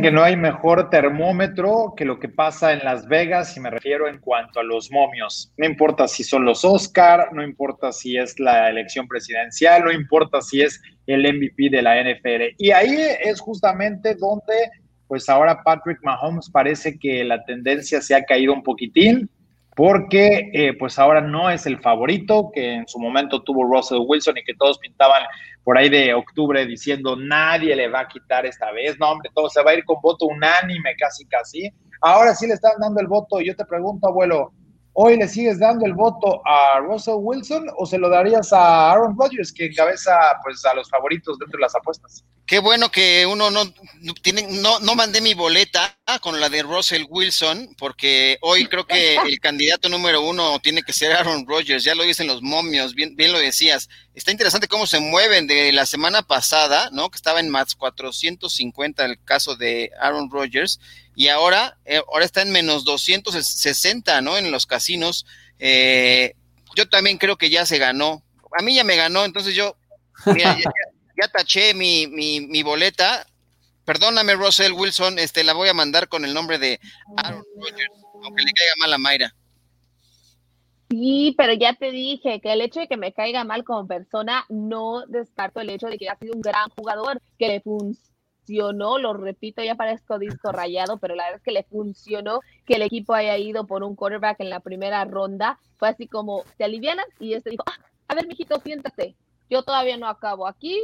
que no hay mejor termómetro que lo que pasa en Las Vegas, y me refiero en cuanto a los momios. No importa si son los Oscar, no importa si es la elección presidencial, no importa si es el MVP de la NFL. Y ahí es justamente donde, pues ahora Patrick Mahomes parece que la tendencia se ha caído un poquitín porque eh, pues ahora no es el favorito que en su momento tuvo Russell Wilson y que todos pintaban por ahí de octubre diciendo nadie le va a quitar esta vez, no hombre, todo se va a ir con voto unánime casi casi. Ahora sí le están dando el voto y yo te pregunto, abuelo, ¿Hoy le sigues dando el voto a Russell Wilson o se lo darías a Aaron Rodgers, que encabeza pues, a los favoritos dentro de las apuestas? Qué bueno que uno no, tiene, no, no mandé mi boleta con la de Russell Wilson, porque hoy creo que el candidato número uno tiene que ser Aaron Rodgers. Ya lo dicen los momios, bien, bien lo decías. Está interesante cómo se mueven de la semana pasada, ¿no? Que estaba en más 450 el caso de Aaron Rodgers y ahora, eh, ahora está en menos 260, ¿no? En los casinos. Eh, yo también creo que ya se ganó. A mí ya me ganó, entonces yo ya, taché mi, mi, mi, boleta. Perdóname, Russell Wilson, este, la voy a mandar con el nombre de Aaron Rodgers, aunque le caiga mal a Mayra. Sí, pero ya te dije que el hecho de que me caiga mal como persona no descarto el hecho de que ha sido un gran jugador, que le funciona funcionó, lo repito, ya parezco disco rayado, pero la verdad es que le funcionó que el equipo haya ido por un quarterback en la primera ronda. Fue así como, te alivianas y este dijo, ah, a ver, mijito, siéntate. Yo todavía no acabo aquí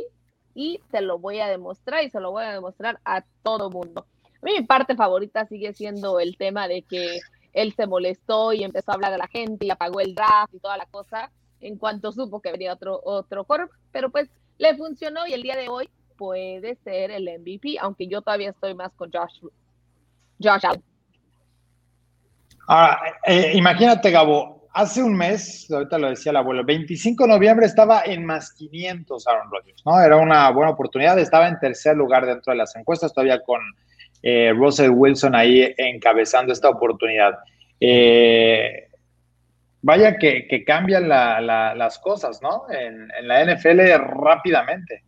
y te lo voy a demostrar y se lo voy a demostrar a todo mundo. Mi parte favorita sigue siendo el tema de que él se molestó y empezó a hablar a la gente y apagó el draft y toda la cosa en cuanto supo que venía otro, otro quarterback, pero pues le funcionó y el día de hoy puede ser el MVP, aunque yo todavía estoy más con Josh, Josh Allen. Ahora, eh, imagínate, Gabo, hace un mes, ahorita lo decía el abuelo, 25 de noviembre estaba en más 500 Aaron Rodgers, ¿no? Era una buena oportunidad, estaba en tercer lugar dentro de las encuestas, todavía con eh, Russell Wilson ahí encabezando esta oportunidad. Eh, vaya que, cambian las cosas, ¿no? En, en la NFL rápidamente.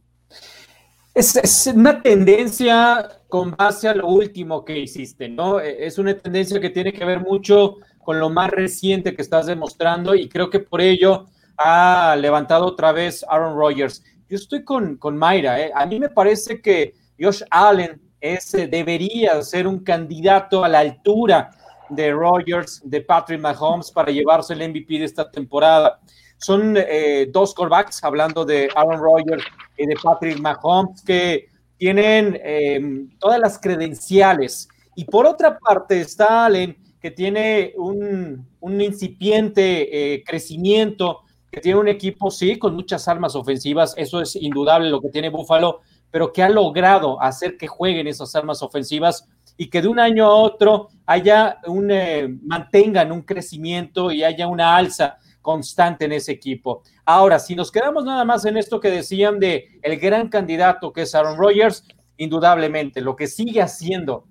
Es, una tendencia con base a lo último que hiciste, ¿no? E, es una tendencia que tiene que ver mucho con lo más reciente que estás demostrando y creo que por ello ha levantado otra vez Aaron Rodgers. Yo estoy con, con Mayra, ¿eh? a mí me parece que Josh Allen es, debería ser un candidato a la altura de Rodgers, de Patrick Mahomes para llevarse el MVP de esta temporada. Son eh, dos callbacks, hablando de Aaron Rodgers y de Patrick Mahomes, que tienen em, todas las credenciales. Y por otra parte está Allen, que tiene un, incipiente eh, crecimiento, que tiene un equipo, sí, con muchas armas ofensivas, eso es indudable lo que tiene Buffalo, pero que ha logrado hacer que jueguen esas armas ofensivas y que de un año a otro haya un, eh, mantengan un crecimiento y haya una alza constante en ese equipo. Ahora, si nos quedamos nada más en esto que decían de el gran candidato que es Aaron Rodgers, indudablemente lo que sigue haciendo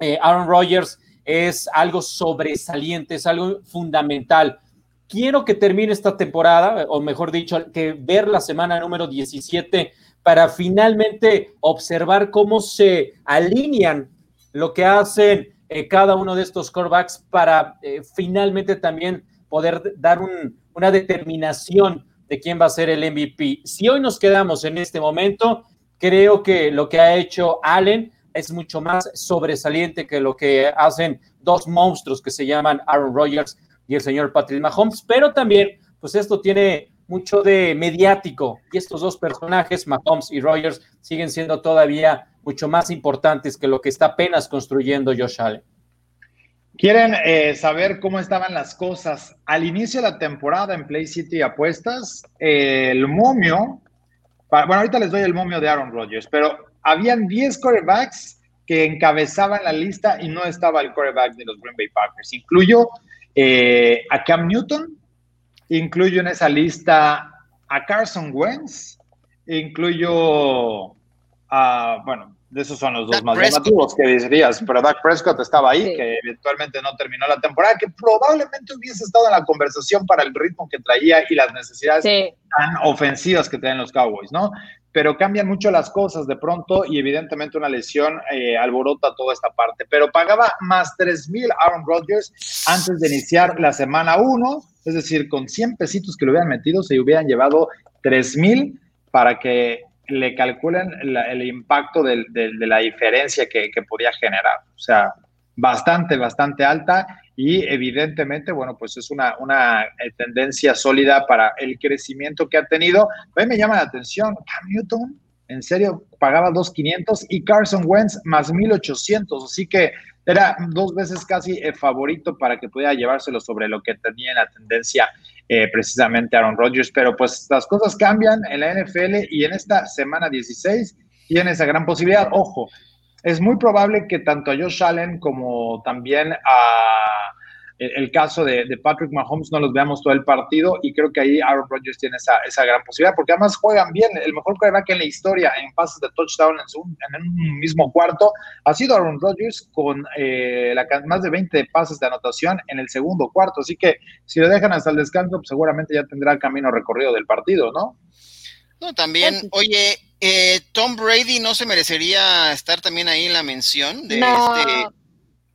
eh, Aaron Rodgers es algo sobresaliente, es algo fundamental. Quiero que termine esta temporada, o mejor dicho, que ver la semana número 17 para finalmente observar cómo se alinean lo que hacen eh, cada uno de estos corebacks para eh, finalmente también poder dar una determinación de quién va a ser el MVP. Si hoy nos quedamos en este momento, creo que lo que ha hecho Allen es mucho más sobresaliente que lo que hacen dos monstruos que se llaman Aaron Rodgers y el señor Patrick Mahomes, pero también, pues esto tiene mucho de mediático y estos dos personajes, Mahomes y Rodgers, siguen siendo todavía mucho más importantes que lo que está apenas construyendo Josh Allen. ¿Quieren eh, saber cómo estaban las cosas al inicio de la temporada en Play City Apuestas? el momio, bueno, ahorita les doy el momio de Aaron Rodgers, pero habían 10 quarterbacks que encabezaban la lista y no estaba el quarterback de los Green Bay Packers. Incluyo eh, a Cam Newton, incluyo en esa lista a Carson Wentz, incluyo a, bueno, De esos son los dos más llamativos que dirías, pero Dak Prescott estaba ahí, que eventualmente no terminó la temporada, que probablemente hubiese estado en la conversación para el ritmo que traía y las necesidades tan ofensivas que tienen los Cowboys, ¿no? Pero cambian mucho las cosas de pronto y evidentemente una lesión eh, alborota toda esta parte. Pero pagaba más 3 mil Aaron Rodgers antes de iniciar la semana 1, es decir, con 100 pesitos que le hubieran metido, se hubieran llevado 3 mil para que le calculen el impacto de, la diferencia que, podía generar. O sea, bastante, bastante alta y evidentemente, bueno, pues es una, eh, tendencia sólida para el crecimiento que ha tenido. A mí me llama la atención, Cam Newton, en serio, pagaba 2.500 y Carson Wentz más 1.800, así que era dos veces casi el favorito para que pudiera llevárselo sobre lo que tenía la tendencia eh, precisamente Aaron Rodgers, pero pues las cosas cambian en la NFL y en esta semana 16 tiene esa gran posibilidad. Ojo, es muy probable que tanto a Josh Allen como también a el, caso de, Patrick Mahomes no los veamos todo el partido y creo que ahí Aaron Rodgers tiene esa, gran posibilidad porque además juegan bien. El mejor quarterback en la historia en pases de touchdown en, un mismo cuarto ha sido Aaron Rodgers con eh, la, más de 20 pases de anotación en el segundo cuarto. Así que si lo dejan hasta el descanso, pues seguramente ya tendrá el camino recorrido del partido, ¿no? No, también, oye, eh, Tom Brady no se merecería estar también ahí en la mención de este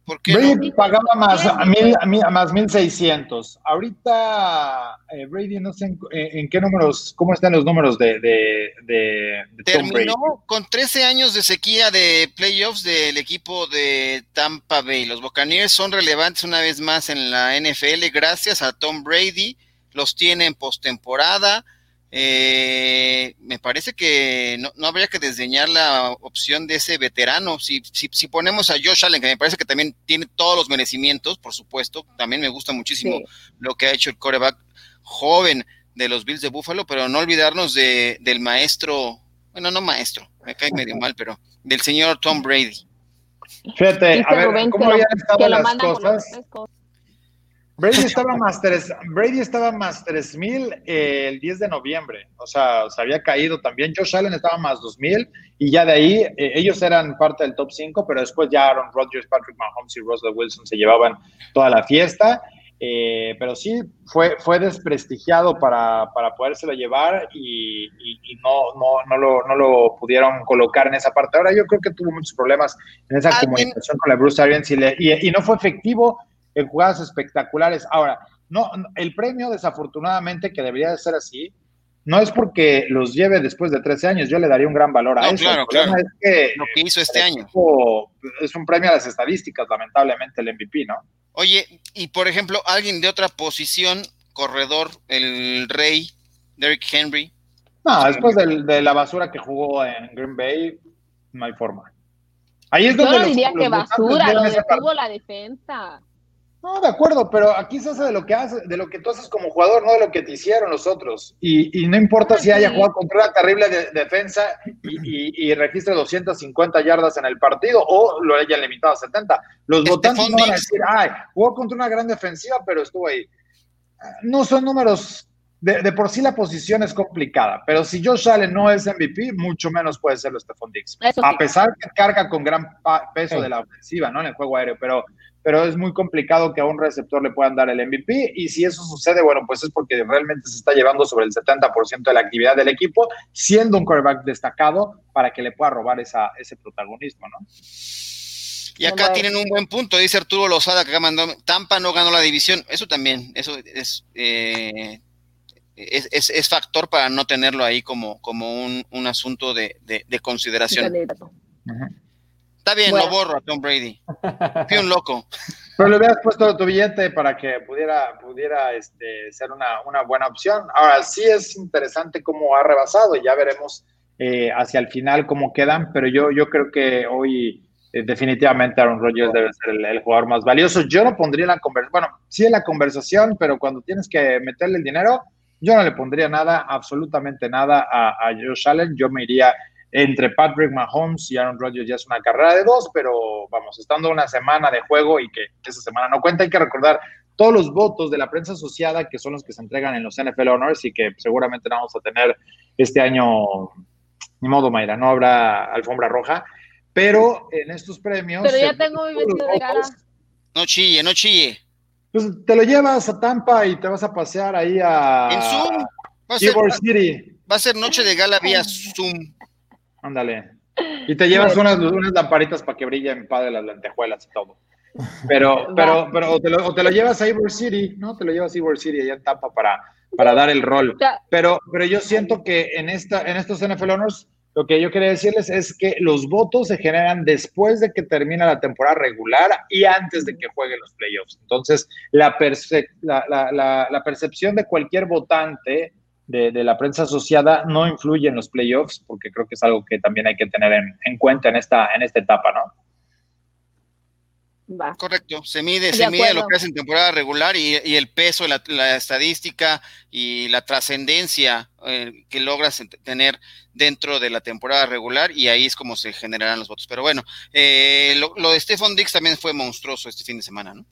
Brady pagaba más, a mil, más 1600. Ahorita eh, Brady no sé en, qué números, cómo están los números de, de, Terminó con 13 años de sequía de playoffs del equipo de Tampa Bay. Los Buccaneers son relevantes una vez más en la NFL gracias a Tom Brady. Los tiene en postemporada eh, me parece que no, habría que desdeñar la opción de ese veterano. Si, si, ponemos a Josh Allen, que me parece que también tiene todos los merecimientos, por supuesto, también me gusta muchísimo lo que ha hecho el coreback joven de los Bills de Buffalo, pero no olvidarnos de, del maestro, bueno, no maestro, me cae medio mal, pero del señor Tom Brady. Fíjate, a ver, ¿cómo habían estado las cosas? Brady estaba más tres, Brady estaba más 3000 eh, el 10 de noviembre, o sea, se había caído también. Josh Allen estaba más 2000 y ya de ahí eh, ellos eran parte del top 5, pero después ya Aaron Rodgers, Patrick Mahomes y Russell Wilson se llevaban toda la fiesta. Eh, pero sí fue, fue desprestigiado para, para podérselo llevar y, no, no, no, lo, no lo pudieron colocar en esa parte. Ahora yo creo que tuvo muchos problemas en esa comunicación con la Bruce Arians y, y no fue efectivo en jugadas espectaculares. Ahora, no, el premio, desafortunadamente, que debería de ser así, no es porque los lleve después de 13 años, yo le daría un gran valor a eso. Claro, claro. Es que lo que hizo este año. Es un premio a las estadísticas, lamentablemente, el MVP, ¿no? Oye, y por ejemplo, alguien de otra posición, corredor, el rey, Derrick Henry. No, después de, la basura que jugó en Green Bay, no hay forma. Ahí es donde Yo no diría que basura, lo detuvo la defensa. No, de acuerdo, pero aquí se hace de lo que hace, de lo que tú haces como jugador, no de lo que te hicieron los otros. Y, no importa si haya jugado contra una terrible defensa y, y, registre 250 yardas en el partido o lo hayan limitado a 70. Los este votantes no van a decir, ay, jugó contra una gran defensiva, pero estuvo ahí. No son números. De, por sí la posición es complicada, pero si Josh Allen no es MVP, mucho menos puede serlo Stephon Diggs. A pesar que carga con gran peso de la ofensiva, ¿no? En el juego aéreo, pero pero es muy complicado que a un receptor le puedan dar el MVP y si eso sucede, bueno, pues es porque realmente se está llevando sobre el 70% de la actividad del equipo, siendo un quarterback destacado para que le pueda robar esa, ese protagonismo, ¿no? Y acá tienen un buen punto, dice Arturo Lozada, que acá mandó, Tampa no ganó la división, eso también, eso es, eh, es, es, factor para no tenerlo ahí como, como un, un asunto de, de, consideración. Está bien, lo borro a Tom Brady. Fui un loco. <laughs> Pero le hubieras puesto tu billete para que pudiera, pudiera este, ser una, buena opción. Ahora, sí es interesante cómo ha rebasado. Ya veremos eh, hacia el final cómo quedan, pero yo, yo creo que hoy eh, definitivamente Aaron Rodgers debe ser el, jugador más valioso. Yo no pondría la conversación, bueno, sí en la conversación, pero cuando tienes que meterle el dinero, yo no le pondría nada, absolutamente nada a, a Josh Allen. Yo me iría entre Patrick Mahomes y Aaron Rodgers ya es una carrera de dos, pero vamos, estando una semana de juego y que, esa semana no cuenta, hay que recordar todos los votos de la prensa asociada que son los que se entregan en los NFL Honors y que seguramente vamos a tener este año, ni modo Mayra, no habrá alfombra roja, pero en estos premios. Pero ya tengo mi vestido de gala. No chille, no chille. Pues te lo llevas a Tampa y te vas a pasear ahí a. En Zoom. Va a ser, City. va a ser noche de gala vía Zoom. Ándale. Y te llevas unas, unas lamparitas para que brillen padre las lentejuelas y todo. Pero, <laughs> pero, pero o te, lo, o te lo llevas a Ybor City, ¿no? Te lo llevas a Ybor City allá en Tampa para, para dar el rol. Pero, pero yo siento que en, esta, en estos NFL Honors, lo que yo quería decirles es que los votos se generan después de que termina la temporada regular y antes de que jueguen los playoffs. Entonces, la, perce- la, la- la- percepción de cualquier votante de, de la prensa asociada no influye en los playoffs, porque creo que es algo que también hay que tener en, en cuenta en esta, en esta etapa, ¿no? Va. Correcto, se mide, De se mide lo que hace en temporada regular y, y el peso, la, la estadística y la trascendencia eh, que logras tener dentro de la temporada regular y ahí es como se generarán los votos. Pero bueno, eh, lo, lo de Stefan Dix también fue monstruoso este fin de semana, ¿no?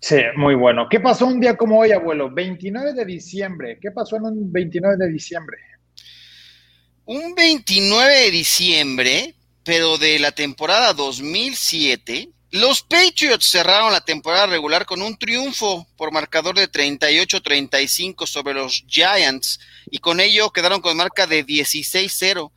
Sí, muy bueno. ¿Qué pasó un día como hoy, abuelo? 29 de diciembre. ¿Qué pasó en un 29 de diciembre? Un 29 de diciembre, pero de la temporada 2007, los Patriots cerraron la temporada regular con un triunfo por marcador de 38-35 sobre los Giants y con ello quedaron con marca de 16-0.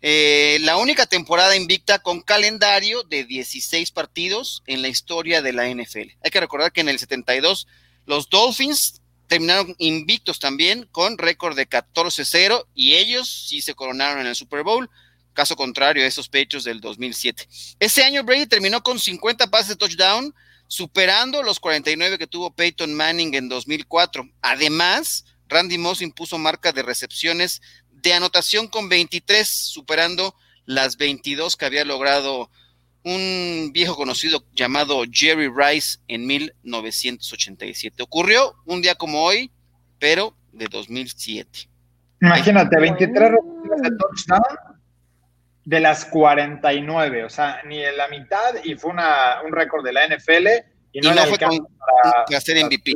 Eh, la única temporada invicta con calendario de 16 partidos en la historia de la NFL. Hay que recordar que en el 72 los Dolphins terminaron invictos también con récord de 14-0 y ellos sí se coronaron en el Super Bowl, caso contrario a esos pechos del 2007. Ese año Brady terminó con 50 pases de touchdown, superando los 49 que tuvo Peyton Manning en 2004. Además, Randy Moss impuso marca de recepciones de anotación con 23, superando las 22 que había logrado un viejo conocido llamado Jerry Rice en 1987. Ocurrió un día como hoy, pero de 2007. Imagínate, 23 recepciones de touchdown de las 49, o sea, ni en la mitad y fue una, un récord de la NFL y no, Y no fue con- para, Para ser MVP.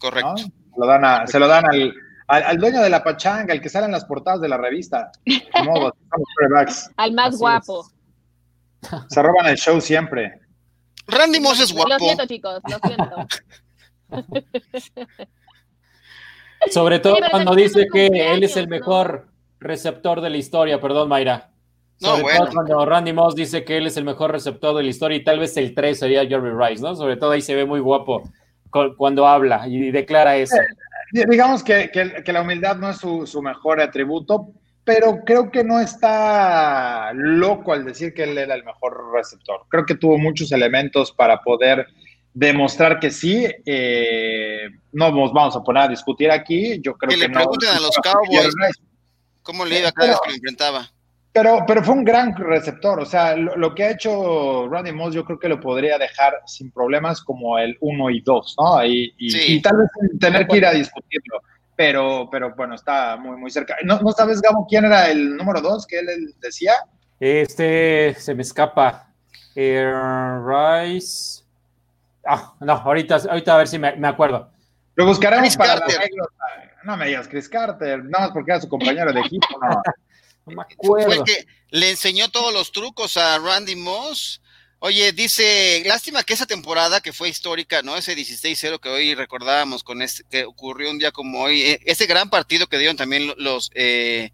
Correcto. ¿no? Lo dan a- se lo dan al, al, al dueño de la pachanga, el que sale en las portadas de la revista. Modo. <laughs> Al más Así es. guapo. Se roban el show siempre. Randy Moss es Lo guapo. siento, chicos, lo siento. Sobre todo Sí, cuando dice que él es el ¿no? mejor receptor de la historia. Perdón, Mayra. No, Sobre bueno. todo cuando Randy Moss dice que él es el mejor receptor de la historia y tal vez el 3 sería Jerry Rice, ¿no? Sobre todo ahí se ve muy guapo cu- cuando habla y declara eso. Digamos que, que- que la humildad no es su, su mejor atributo, pero creo que no está loco al decir que él era el mejor receptor. Creo que tuvo muchos elementos para poder demostrar que sí. Eh, no nos vamos a poner a discutir aquí. Yo creo Que que, le no. pregunten a los Cowboys. ¿Cómo le iba cada vez que lo enfrentaba? Pero, pero fue un gran receptor. O sea, lo, lo que ha hecho Randy Moss, yo creo que lo podría dejar sin problemas como el 1 y 2, ¿no? Y, y- Sí. y tal vez tener que ir a discutirlo. Pero, pero bueno, está muy, muy cerca. ¿No, no sabes, Gabo, quién era el número 2 que él, decía? Este se me escapa. Eh, Rice. Ah, no, ahorita, ahorita a ver si me, me acuerdo. Lo buscaremos Chris para Carter. la. No me digas Chris Carter, nada más porque era su compañero de equipo, no. <laughs> No me Fue acuerdo. el que le enseñó todos los trucos a Randy Moss. Oye, dice, lástima que esa temporada que fue histórica, ¿no? Ese 16-0 que hoy recordábamos con este, que ocurrió un día como hoy, eh, ese gran partido que dieron también lo- los, eh,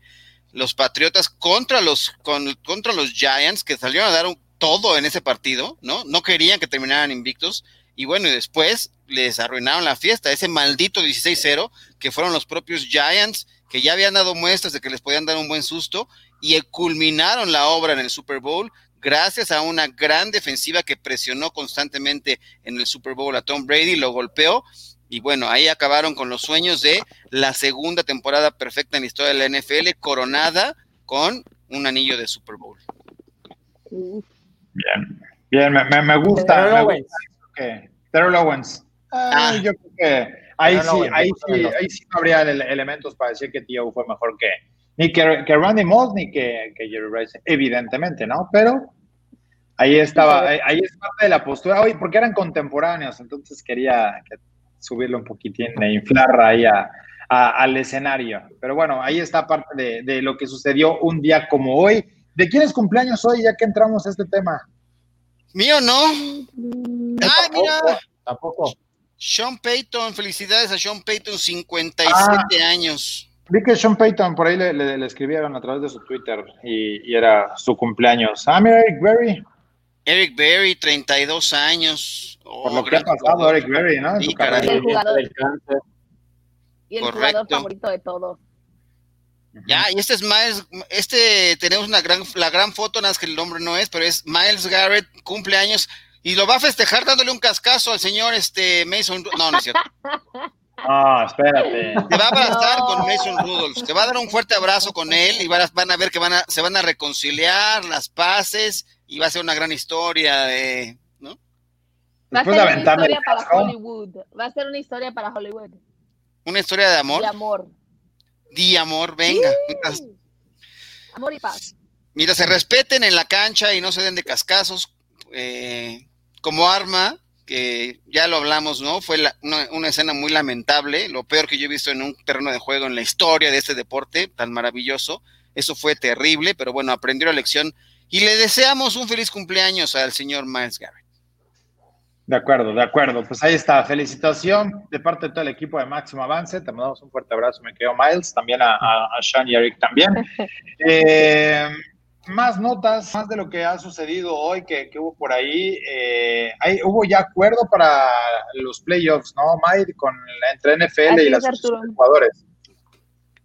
los Patriotas contra los, con- contra los Giants, que salieron a dar un- todo en ese partido, ¿no? No querían que terminaran invictos. Y bueno, y después les arruinaron la fiesta, ese maldito 16-0, que fueron los propios Giants, que ya habían dado muestras de que les podían dar un buen susto, y culminaron la obra en el Super Bowl gracias a una gran defensiva que presionó constantemente en el Super Bowl a Tom Brady, lo golpeó, y bueno, ahí acabaron con los sueños de la segunda temporada perfecta en la historia de la NFL, coronada con un anillo de Super Bowl. Bien, bien, me, me- me gusta. Terrell me Owens. gusta que Terrell Owens. Ah, Ah. yo creo que ahí sí, ahí sí, ahí sí no habría ele- elementos para decir que Tío fue mejor que ni que, que Randy Moss ni que, que Jerry Rice, evidentemente, ¿no? Pero ahí estaba, ahí, ahí es parte de la postura, oye, porque eran contemporáneos, entonces quería que- subirlo un poquitín e inflar ahí a- a- al escenario. Pero bueno, ahí está parte de, de lo que sucedió un día como hoy, ¿de quién es cumpleaños hoy ya que entramos a este tema? Mío no. Ah, mira. Tampoco. Sean Payton, felicidades a Sean Payton, 57 años. Vi que Sean Payton por ahí le, le- le escribieron a través de su Twitter y, y era su cumpleaños. Ah, mira, Eric Berry, Eric Berry, 32 años. por Oh, lo que ha pasado jugador. Eric Berry, ¿no? En Sí, su caray. carrera. El jugador. Del cáncer. Y el Correcto. jugador favorito de todos. Ya, y este es Miles, este tenemos una gran, la gran foto, nada más que el nombre no es, pero es Miles Garrett, cumpleaños, y lo va a festejar dándole un cascazo al señor este Mason, no, no es cierto, No, <laughs> espérate. te va a abrazar No. con Mason Rudolph, te va a dar un fuerte abrazo con él y van a, ver que van a, se van a reconciliar las paces y va a ser una gran historia de, ¿no? Va a ser de una historia para. Hollywood. Va a ser una historia para Hollywood. Una historia de amor, De amor. di amor, venga. Sí. Amor y paz. Mira, se respeten en la cancha y no se den de cascazos eh, como arma, que ya lo hablamos, ¿no? Fue la- una, una escena muy lamentable, lo peor que yo he visto en un terreno de juego en la historia de este deporte tan maravilloso. Eso fue terrible, pero bueno, aprendió la lección y le deseamos un feliz cumpleaños al señor Miles Garrett. De acuerdo, de acuerdo. Pues ahí está. Felicitación de parte de todo el equipo de Máximo Avance. Te mandamos un fuerte abrazo, me quedo Miles. También a, a, a Sean y Eric también. Eh, <laughs> más notas, más de lo que ha sucedido hoy que, que hubo por ahí. Eh, hay, hubo ya acuerdo para los playoffs, ¿no, Mike? Con la, entre NFL Así y la es, asociación Arturo. de jugadores.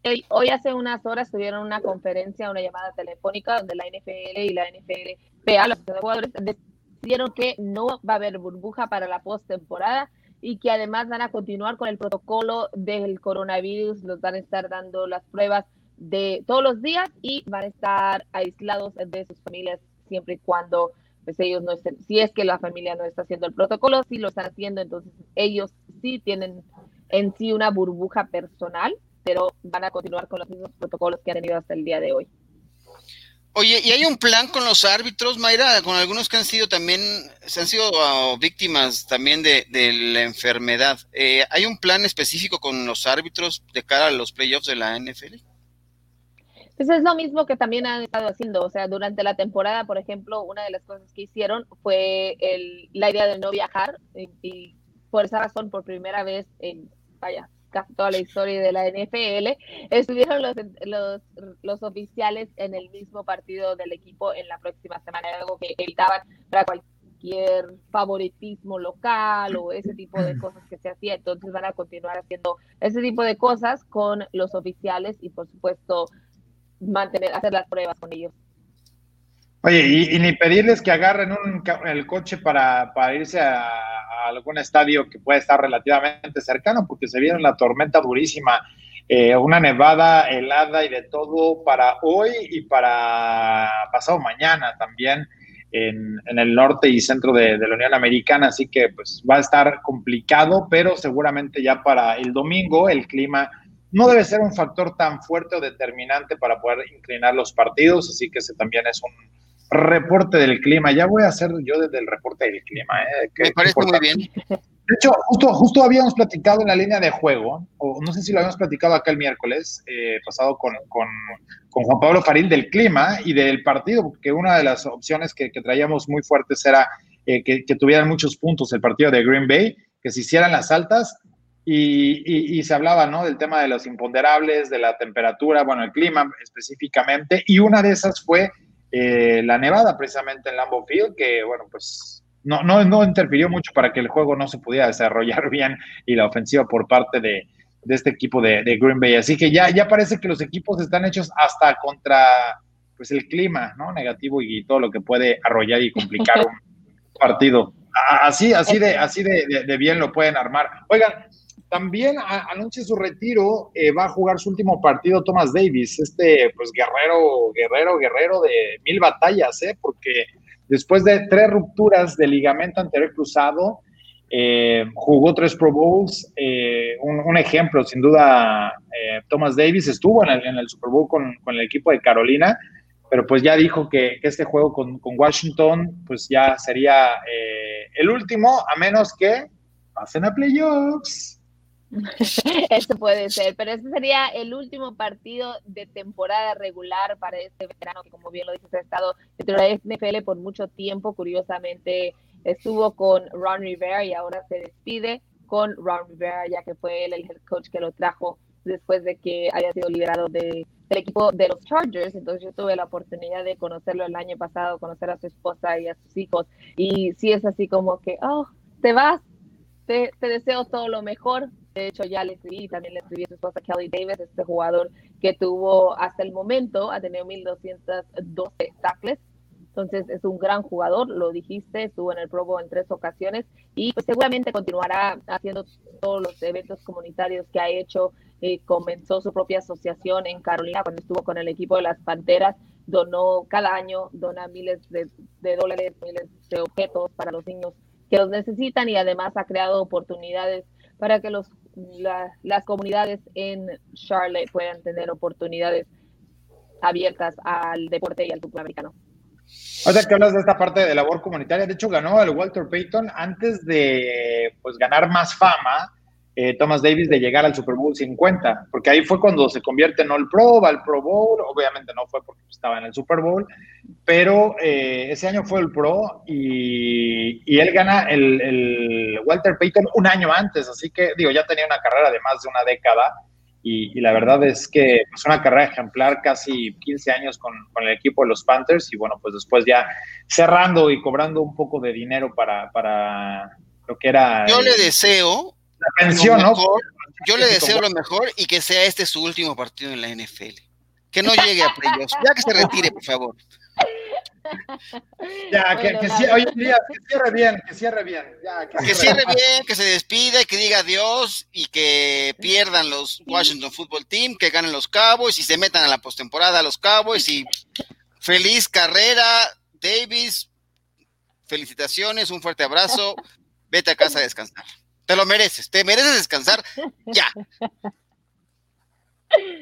Hoy, hoy hace unas horas tuvieron una conferencia, una llamada telefónica donde la NFL y la NFLPA, los jugadores, decidieron que no va a haber burbuja para la postemporada y que además van a continuar con el protocolo del coronavirus, los van a estar dando las pruebas de todos los días y van a estar aislados de sus familias siempre y cuando pues ellos no estén, si es que la familia no está haciendo el protocolo, si lo están haciendo, entonces ellos sí tienen en sí una burbuja personal, pero van a continuar con los mismos protocolos que han tenido hasta el día de hoy. Oye, ¿y hay un plan con los árbitros, Mayra? Con algunos que han sido también, se han sido ah, víctimas también de, la enfermedad. Eh, ¿Hay un plan específico con los árbitros de cara a los playoffs de la NFL? Pues es lo mismo que también han estado haciendo, o sea, durante la temporada, por ejemplo, una de las cosas que hicieron fue el, la idea de no viajar y, y por esa razón, por primera vez en, vaya, casi toda la historia de la NFL, estuvieron los, los, los oficiales en el mismo partido del equipo en la próxima semana, algo que evitaban para cualquier favoritismo local o ese tipo de cosas que se hacía, entonces van a continuar haciendo ese tipo de cosas con los oficiales y por supuesto mantener, hacer las pruebas con ellos. Oye, y, y ni pedirles que agarren un, el coche para, para irse a, a algún estadio que pueda estar relativamente cercano, porque se viene una tormenta durísima, eh, una nevada helada y de todo para hoy y para pasado mañana también en, en el norte y centro de, de la Unión Americana, así que pues va a estar complicado, pero seguramente ya para el domingo el clima no debe ser un factor tan fuerte o determinante para poder inclinar los partidos, así que ese también es un reporte del clima. Ya voy a hacer yo desde el reporte del clima. ¿eh? Me parece muy bien. De hecho, justo, justo habíamos platicado en la línea de juego, o no sé si lo habíamos platicado acá el miércoles eh, pasado con, con, con Juan Pablo Faril del clima y del partido, porque una de las opciones que, que traíamos muy fuertes era eh, que, que tuvieran muchos puntos el partido de Green Bay, que se hicieran las altas y, y- y se hablaba ¿no? del tema de los imponderables, de la temperatura, bueno, el clima específicamente, y una de esas fue eh, la nevada precisamente en Lambeau Field, que bueno, pues no, no, no interfirió mucho para que el juego no se pudiera desarrollar <laughs> bien y la ofensiva por parte de, de este equipo de, de Green Bay. Así que ya, ya parece que los equipos están hechos hasta contra pues el clima ¿no? negativo y todo lo que puede arrollar y complicar <laughs> un partido. Así, así de, así de, de- de bien lo pueden armar. Oigan, también anuncia su retiro, eh, va a jugar su último partido Thomas Davis, este pues guerrero, guerrero, guerrero de mil batallas, ¿eh? porque después de tres rupturas de ligamento anterior cruzado, eh, jugó tres Pro Bowls, eh, un, ejemplo sin duda, eh, Thomas Davis estuvo en el, en el Super Bowl con, el equipo de Carolina, pero pues ya dijo que, este juego con, con Washington pues ya sería eh, el último, a menos que pasen a playoffs. <laughs> Eso puede ser, pero ese sería el último partido de temporada regular para este verano, que como bien lo dices, ha estado dentro de la NFL por mucho tiempo. Curiosamente, estuvo con Ron Rivera y ahora se despide con Ron Rivera, ya que fue él el head coach que lo trajo después de que haya sido liberado de, del equipo de los Chargers. Entonces yo tuve la oportunidad de conocerlo el año pasado, conocer a su esposa y a sus hijos. Y sí es así como que, oh, te vas, te, te deseo todo lo mejor, de hecho, ya le escribí, también le escribí a su esposa Kelly Davis, este jugador que tuvo hasta el momento, ha tenido 1.212 tackles. Entonces es un gran jugador, lo dijiste, estuvo en el Pro Bowl en tres ocasiones y pues seguramente continuará haciendo todos los eventos comunitarios que ha hecho. Eh, comenzó su propia asociación en Carolina cuando estuvo con el equipo de las Panteras, donó cada año, dona miles de, de dólares, miles de objetos para los niños que los necesitan y además ha creado oportunidades para que los las comunidades en Charlotte puedan tener oportunidades abiertas al deporte y al fútbol americano. O sea, que hablas de esta parte de labor comunitaria, de hecho ganó el Walter Payton antes de pues ganar más fama, eh, Thomas Davis de llegar al Super Bowl 50, porque ahí fue cuando se convierte en All Pro, va al Pro Bowl, obviamente no fue porque estaba en el Super Bowl, pero eh, ese año fue el Pro y, y él gana el, el, Walter Payton un año antes, así que digo, ya tenía una carrera de más de una década y, y la verdad es que es pues, una carrera ejemplar, casi 15 años con, con, el equipo de los Panthers y bueno, pues después ya cerrando y cobrando un poco de dinero para, para lo que era... Yo le deseo la pensión, ¿no? Yo le deseo lo mejor y que sea este su último partido en la NFL. Que no llegue a playoffs. Ya que se retire, por favor. Ya, que, que, cierre bien, que cierre bien. Ya, que, que cierre bien, que se despida y que diga adiós y que pierdan los Washington Football Team, que ganen los Cowboys y se metan a la postemporada los Cowboys y feliz carrera, Davis. Felicitaciones, un fuerte abrazo. Vete a casa a descansar. Te lo mereces, te mereces descansar <laughs> ya.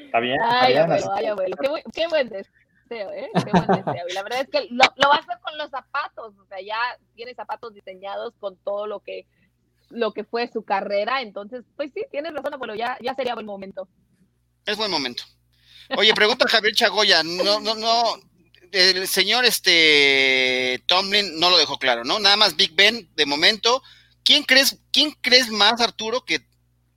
Está bien. Ay, abuelo, ay, abuelo. Qué, buen, qué buen deseo, ¿eh? Qué buen deseo. Y la verdad es que lo, lo va a hacer con los zapatos. O sea, ya tiene zapatos diseñados con todo lo que lo que fue su carrera. Entonces, pues sí, tienes razón, abuelo. Ya, ya sería buen momento. Es buen momento. Oye, pregunta a Javier Chagoya. No, no, no. El señor este Tomlin no lo dejó claro, ¿no? Nada más Big Ben de momento ¿quién crees, quién crees más, Arturo, que,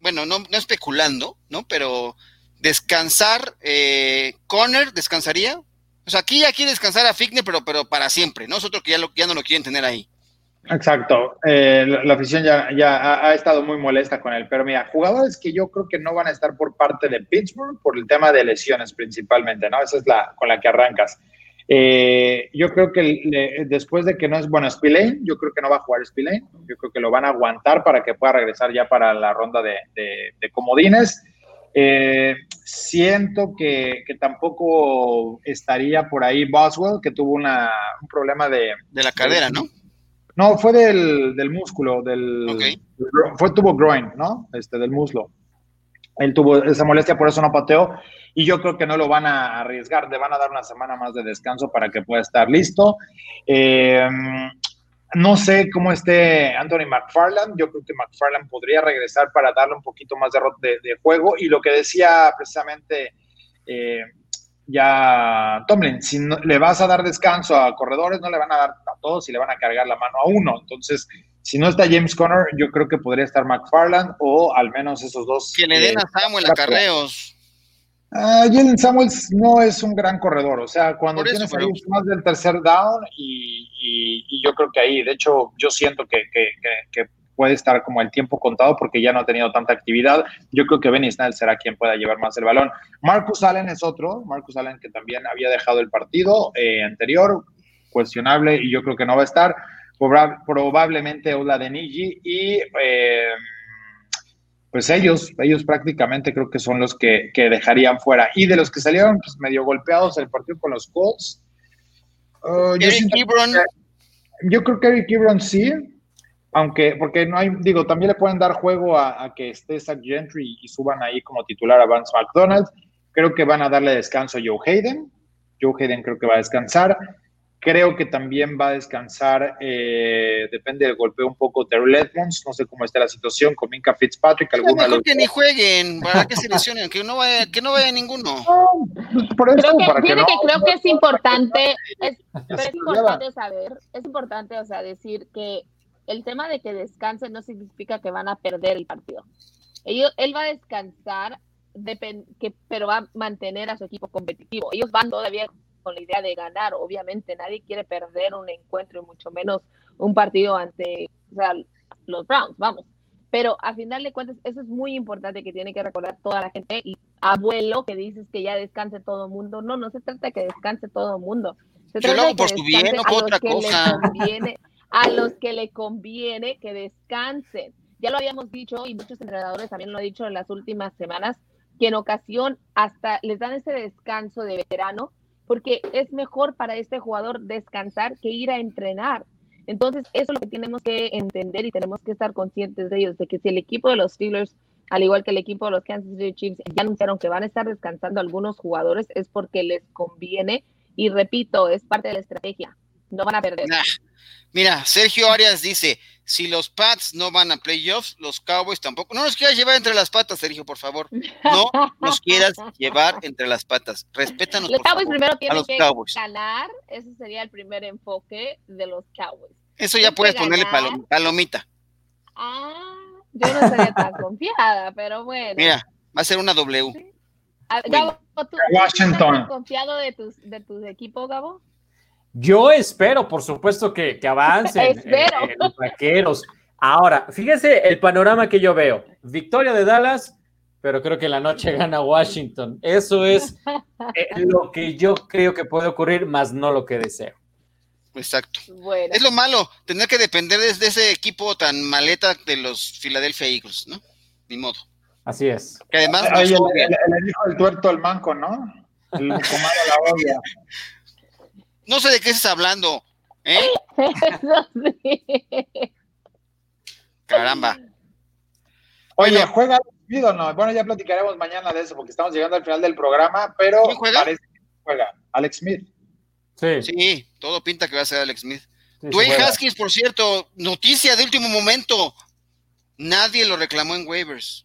bueno, no, no especulando, ¿no? Pero descansar, eh, Conner descansaría. O sea, aquí ya quiere descansar a Figne, pero, pero para siempre, ¿no? Nosotros que ya, lo, no lo quieren tener ahí. Exacto, eh, la, la, afición ya, ya ha, ha, estado muy molesta con él, pero mira, jugadores que yo creo que no van a estar por parte de Pittsburgh por el tema de lesiones principalmente, ¿no? Esa es la con la que arrancas. Eh, yo creo que le, después de que no es bueno Spillane, yo creo que no va a jugar Spillane. Yo creo que lo van a aguantar para que pueda regresar ya para la ronda de, de, de comodines. Eh, siento que, que, tampoco estaría por ahí Boswell, que tuvo una, un problema de... De la cadera, ¿no? No, fue del, del músculo, del... Okay. Fue, tuvo groin, ¿no? Este, del muslo. Él tuvo esa molestia, por eso no pateó y yo creo que no lo van a arriesgar, le van a dar una semana más de descanso para que pueda estar listo. Eh, no sé cómo esté Anthony McFarland, yo creo que McFarland podría regresar para darle un poquito más de, de, de juego y lo que decía precisamente eh, ya Tomlin, si no, le vas a dar descanso a corredores, no le van a dar a todos y le van a cargar la mano a uno, entonces si no está James Conner, yo creo que podría estar McFarland o al menos esos dos. Que le den a Samuel a carreos. Uh, Jalen Samuels no es un gran corredor, o sea, cuando eso, tienes ahí más del tercer down y, y, y, yo creo que ahí, de hecho, yo siento que, que, que, que, puede estar como el tiempo contado porque ya no ha tenido tanta actividad. Yo creo que Benny Snell será quien pueda llevar más el balón. Marcus Allen es otro, Marcus Allen que también había dejado el partido eh, anterior, cuestionable y yo creo que no va a estar. Proba probablemente Ola de Niji y... Eh, pues ellos, ellos prácticamente creo que son los que, que, dejarían fuera. Y de los que salieron pues, medio golpeados el partido con los Colts. Uh, Eric Ebron. Yo creo que Eric Ebron sí, aunque, porque no hay, digo, también le pueden dar juego a, a que esté Zach Gentry y, suban ahí como titular a Vance McDonald. Creo que van a darle descanso a Joe Hayden. Joe Hayden creo que va a descansar. Creo que también va a descansar, eh, depende del golpeo un poco Terry Edmonds, no sé cómo está la situación con Minka Fitzpatrick. Es mejor que ni jueguen, para que se lesionen, que no vaya, que no vaya ninguno. <laughs> Por eso, Creo que, para que no- que creo que es importante, es, pero es importante saber, es importante, o sea, decir que el tema de que descansen no significa que van a perder el partido. Ellos, él va a descansar, que, pero va a mantener a su equipo competitivo. Ellos van todavía con la idea de ganar, obviamente nadie quiere perder un encuentro y mucho menos un partido ante o sea, los Browns, vamos. Pero a final de cuentas, eso es muy importante que tiene que recordar toda la gente. Y abuelo, que dices que ya descanse todo el mundo. No, no se trata de que descanse todo el mundo. Se Yo trata lo hago de que por bien, no por los otra que le cosa. conviene- a los que le conviene que descansen. Ya lo habíamos dicho y muchos entrenadores también lo han dicho en las últimas semanas, que en ocasión hasta les dan ese descanso de veterano porque es mejor para este jugador descansar que ir a entrenar. Entonces, eso es lo que tenemos que entender y tenemos que estar conscientes de ellos, de que si el equipo de los Steelers, al igual que el equipo de los Kansas City Chiefs, ya anunciaron que van a estar descansando algunos jugadores, es porque les conviene y repito, es parte de la estrategia. No van a perder. Nah. Mira, Sergio Arias dice, si los Pats no van a playoffs, los Cowboys tampoco. No nos quieras llevar entre las patas, Sergio, por favor. No nos quieras llevar entre las patas. Respétanos, Los por Cowboys favor, primero a tienen los que Cowboys. ganar, ese sería el primer enfoque de los Cowboys. Eso ya puedes ponerle palom- palomita. Ah, yo no sería tan confiada, pero bueno. Mira, va a ser una W. A- Gabo, ¿tú, Washington. ¿estás confiado de tus, de tus equipos, Gabo? Yo espero, por supuesto, que, que avancen Espero. eh, los vaqueros. Ahora, fíjese el panorama que yo veo. Victoria de Dallas, pero creo que en la noche <laughs> gana Washington. Eso es eh, lo que yo creo que puede ocurrir, más no lo que deseo. Exacto. Bueno, Es lo malo, tener que depender de, de ese equipo tan maleta de los Philadelphia Eagles, ¿no? Ni modo. Así es. Que además Oye, el, odian. el- el hijo del tuerto, el manco, ¿no? El comando la odia. <laughs> No sé de qué estás hablando, ¿eh? <laughs> eso sí. Caramba. Oye, Bueno. ¿juega Alex Smith o no? Bueno, ya platicaremos mañana de eso porque estamos llegando al final del programa, pero ¿Quién juega? parece que juega Alex Smith. Sí. Sí, todo pinta que va a ser Alex Smith. sí, Dwayne. Haskins, por cierto, noticia de último momento. Nadie lo reclamó en waivers.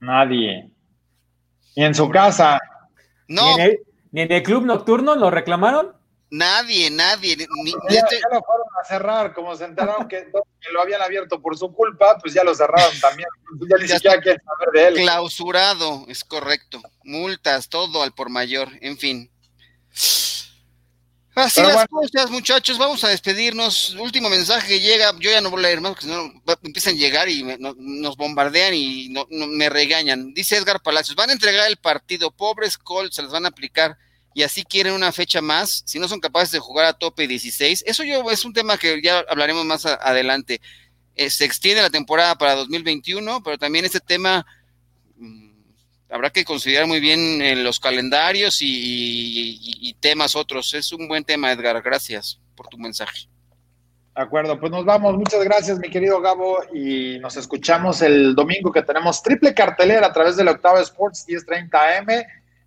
Nadie. Y en su casa. No, ¿Ni, en el, ni en el club nocturno lo reclamaron? Nadie, nadie. ni- Ya, ya lo fueron a cerrar, como se enteraron que, que lo habían abierto por su culpa, pues ya lo cerraron también. Ya ni Ya siquiera quieren saber de él. clausurado, es correcto. Multas, todo al por mayor, en fin. Así Pero las cosas, muchachos, vamos a despedirnos. Último mensaje que llega, yo ya no voy a leer más, porque si no empiezan a llegar y me- no- nos bombardean y no- no- me regañan. Dice Edgar Palacios, van a entregar el partido, pobres Colts, se les van a aplicar y así quieren una fecha más, si no son capaces de jugar a tope 16. Eso yo es un tema que ya hablaremos más adelante. Eh, se extiende la temporada para 2021, pero también este tema mm, habrá que considerar muy bien eh, los calendarios y, temas otros. Es un buen tema, Edgar. Gracias por tu mensaje. De acuerdo, pues nos vamos. Muchas gracias, mi querido Gabo, y nos escuchamos el domingo que tenemos triple cartelera a través del Octavo Sports 1030 AM.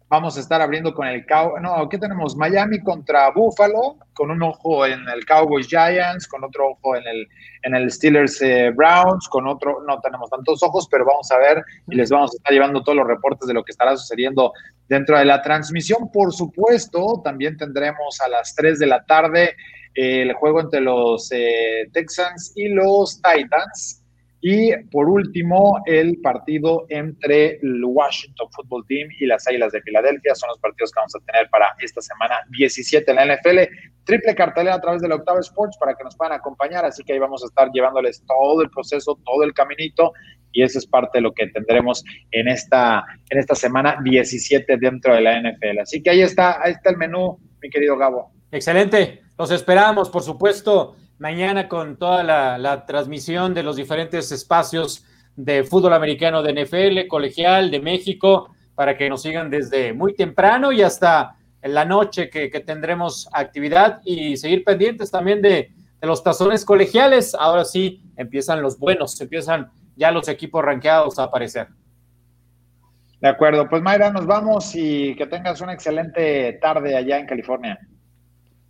Vamos a estar abriendo con el Cow. No, ¿qué tenemos? Miami contra Buffalo, con un ojo en el Cowboys Giants, con otro ojo en el, en el Steelers eh, Browns, con otro, no tenemos tantos ojos, pero vamos a ver y les vamos a estar llevando todos los reportes de lo que estará sucediendo dentro de la transmisión. Por supuesto, también tendremos a las 3 de la tarde eh, el juego entre los eh, Texans y los Titans. Y por último, el partido entre el Washington Football Team y las Águilas de Filadelfia son los partidos que vamos a tener para esta semana 17 en la NFL. Triple cartelera a través del Octavo Sports para que nos puedan acompañar. Así que ahí vamos a estar llevándoles todo el proceso, todo el caminito. Y eso es parte de lo que tendremos en esta, en esta semana 17 dentro de la NFL. Así que ahí está, ahí está el menú, mi querido Gabo. Excelente. Los esperamos, por supuesto, mañana con toda la, transmisión de los diferentes espacios de fútbol americano de NFL, colegial, de México, para que nos sigan desde muy temprano y hasta en la noche que, tendremos actividad y seguir pendientes también de, de los tazones colegiales. Ahora sí empiezan los buenos, empiezan ya los equipos rankeados a aparecer. De acuerdo, pues Mayra, nos vamos y que tengas una excelente tarde allá en California.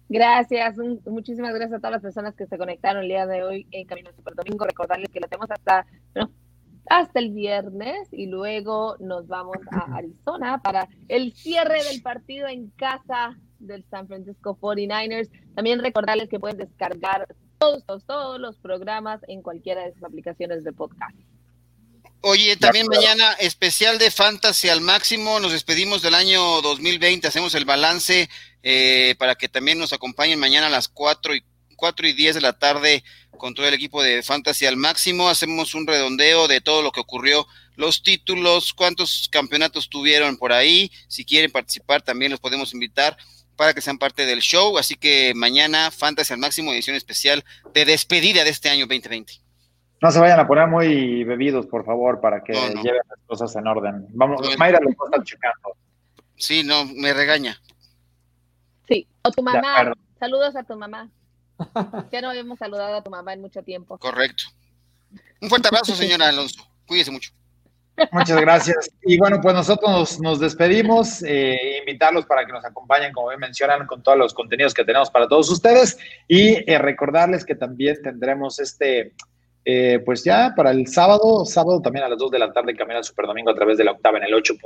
Gracias, muchísimas gracias a todas las personas que se conectaron el día de hoy en Camino Super Domingo. Recordarles que lo tenemos hasta, hasta el viernes y luego nos vamos a Arizona para el cierre del partido en casa del San Francisco 49ers. También recordarles que pueden descargar todos, todos, todos los programas en cualquiera de sus aplicaciones de podcast. Oye, también mañana especial de Fantasy al máximo. Nos despedimos del año 2020. Hacemos el balance eh, para que también nos acompañen mañana a las 4 y, 4 y 10 de la tarde con todo el equipo de Fantasy al máximo. Hacemos un redondeo de todo lo que ocurrió, los títulos, cuántos campeonatos tuvieron por ahí. Si quieren participar, también los podemos invitar para que sean parte del show. Así que mañana, Fantasy al máximo, edición especial de despedida de este año 2020. No se vayan a poner muy bebidos, por favor, para que lleven las cosas en orden. Vamos, Mayra lo está checando. Sí, no, me regaña. Sí, o tu mamá. Saludos a tu mamá. <laughs> Ya no habíamos saludado a tu mamá en mucho tiempo. Correcto. Un fuerte abrazo, señora Alonso. Cuídese mucho. Muchas gracias. Y bueno, pues nosotros nos, despedimos, eh, invitarlos para que nos acompañen, como bien mencionan, con todos los contenidos que tenemos para todos ustedes y eh, recordarles que también tendremos este eh, pues ya para el sábado, sábado también a las 2 de la tarde, Camino al Superdomingo a través de la octava en el 8.1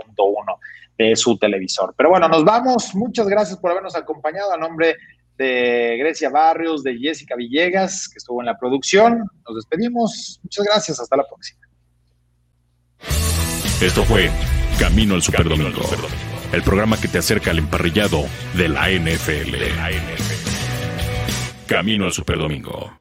de su televisor. Pero bueno, nos vamos. Muchas gracias por habernos acompañado a nombre de Grecia Barrios, de Jessica Villegas, que estuvo en la producción. Nos despedimos. Muchas gracias. Hasta la próxima. Esto fue Camino al Superdomingo, el programa que te acerca al emparrillado de la NFL. Camino al Superdomingo.